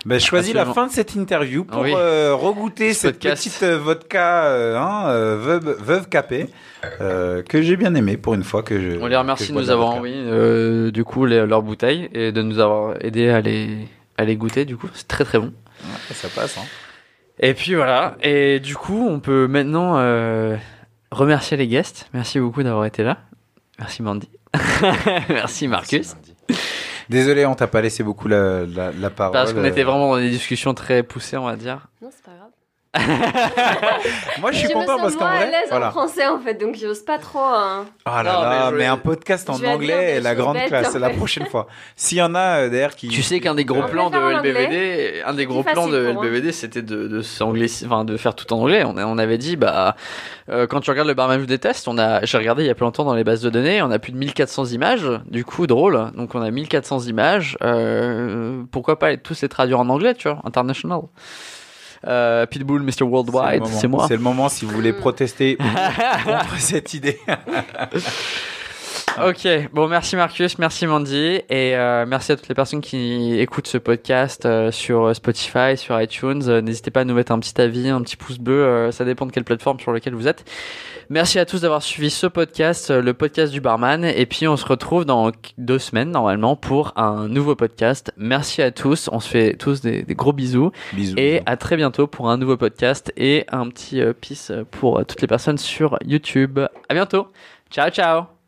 Ben, je choisis la fin de cette interview pour Oui. euh, regoûter Ce cette podcast. petite euh, vodka euh, hein, veuve, veuve capée euh, que j'ai bien aimé pour une fois que je. On les remercie de nous avoir envoyé euh, du coup les- leurs bouteilles et de nous avoir aidé à les à les goûter. Du coup, c'est très très bon. Ouais, ça passe. Hein. Et puis voilà. Et du coup, on peut maintenant euh, remercier les guests. Merci beaucoup d'avoir été là. Merci Mandy. Merci Marcus. Désolé, on t'a pas laissé beaucoup la, la, la parole. Parce qu'on euh, était vraiment dans des discussions très poussées, on va dire. Non. Moi, je suis me content sens parce qu'en moins à vrai, l'aise voilà. en français en fait, donc j'ose pas trop. hein. Ah là Non, mais là, je mais, un podcast en je anglais, des la grande classe, en la fait. prochaine fois. S'il y en a d'ailleurs qui. Tu sais qu'un des gros plans de. LBVD, un des gros plans de. LBVD, c'était de, de enfin, de faire tout en anglais. On, a- on avait dit, bah, euh, quand tu regardes le barman des tests, on a, j'ai regardé il y a plus longtemps dans les bases de données, on a plus de 1400 images. Du coup, drôle. Donc, on a 1400 images. Euh, pourquoi pas tous les traduire en anglais, tu vois, international. Euh, Pitbull, Mr. Worldwide, c'est moi. C'est le moment si vous voulez protester contre cette idée. Ok, bon merci Marcus, merci Mandy et euh, merci à toutes les personnes qui écoutent ce podcast euh, sur Spotify, sur iTunes. Euh, N'hésitez pas à nous mettre un petit avis, un petit pouce bleu, euh, ça dépend de quelle plateforme sur laquelle vous êtes. Merci à tous d'avoir suivi ce podcast, euh, le podcast du barman, et puis on se retrouve dans deux semaines normalement pour un nouveau podcast. Merci à tous, on se fait tous des, des gros bisous Bisous. et à très bientôt pour un nouveau podcast et un petit euh, peace pour euh, toutes les personnes sur YouTube. À bientôt, ciao ciao.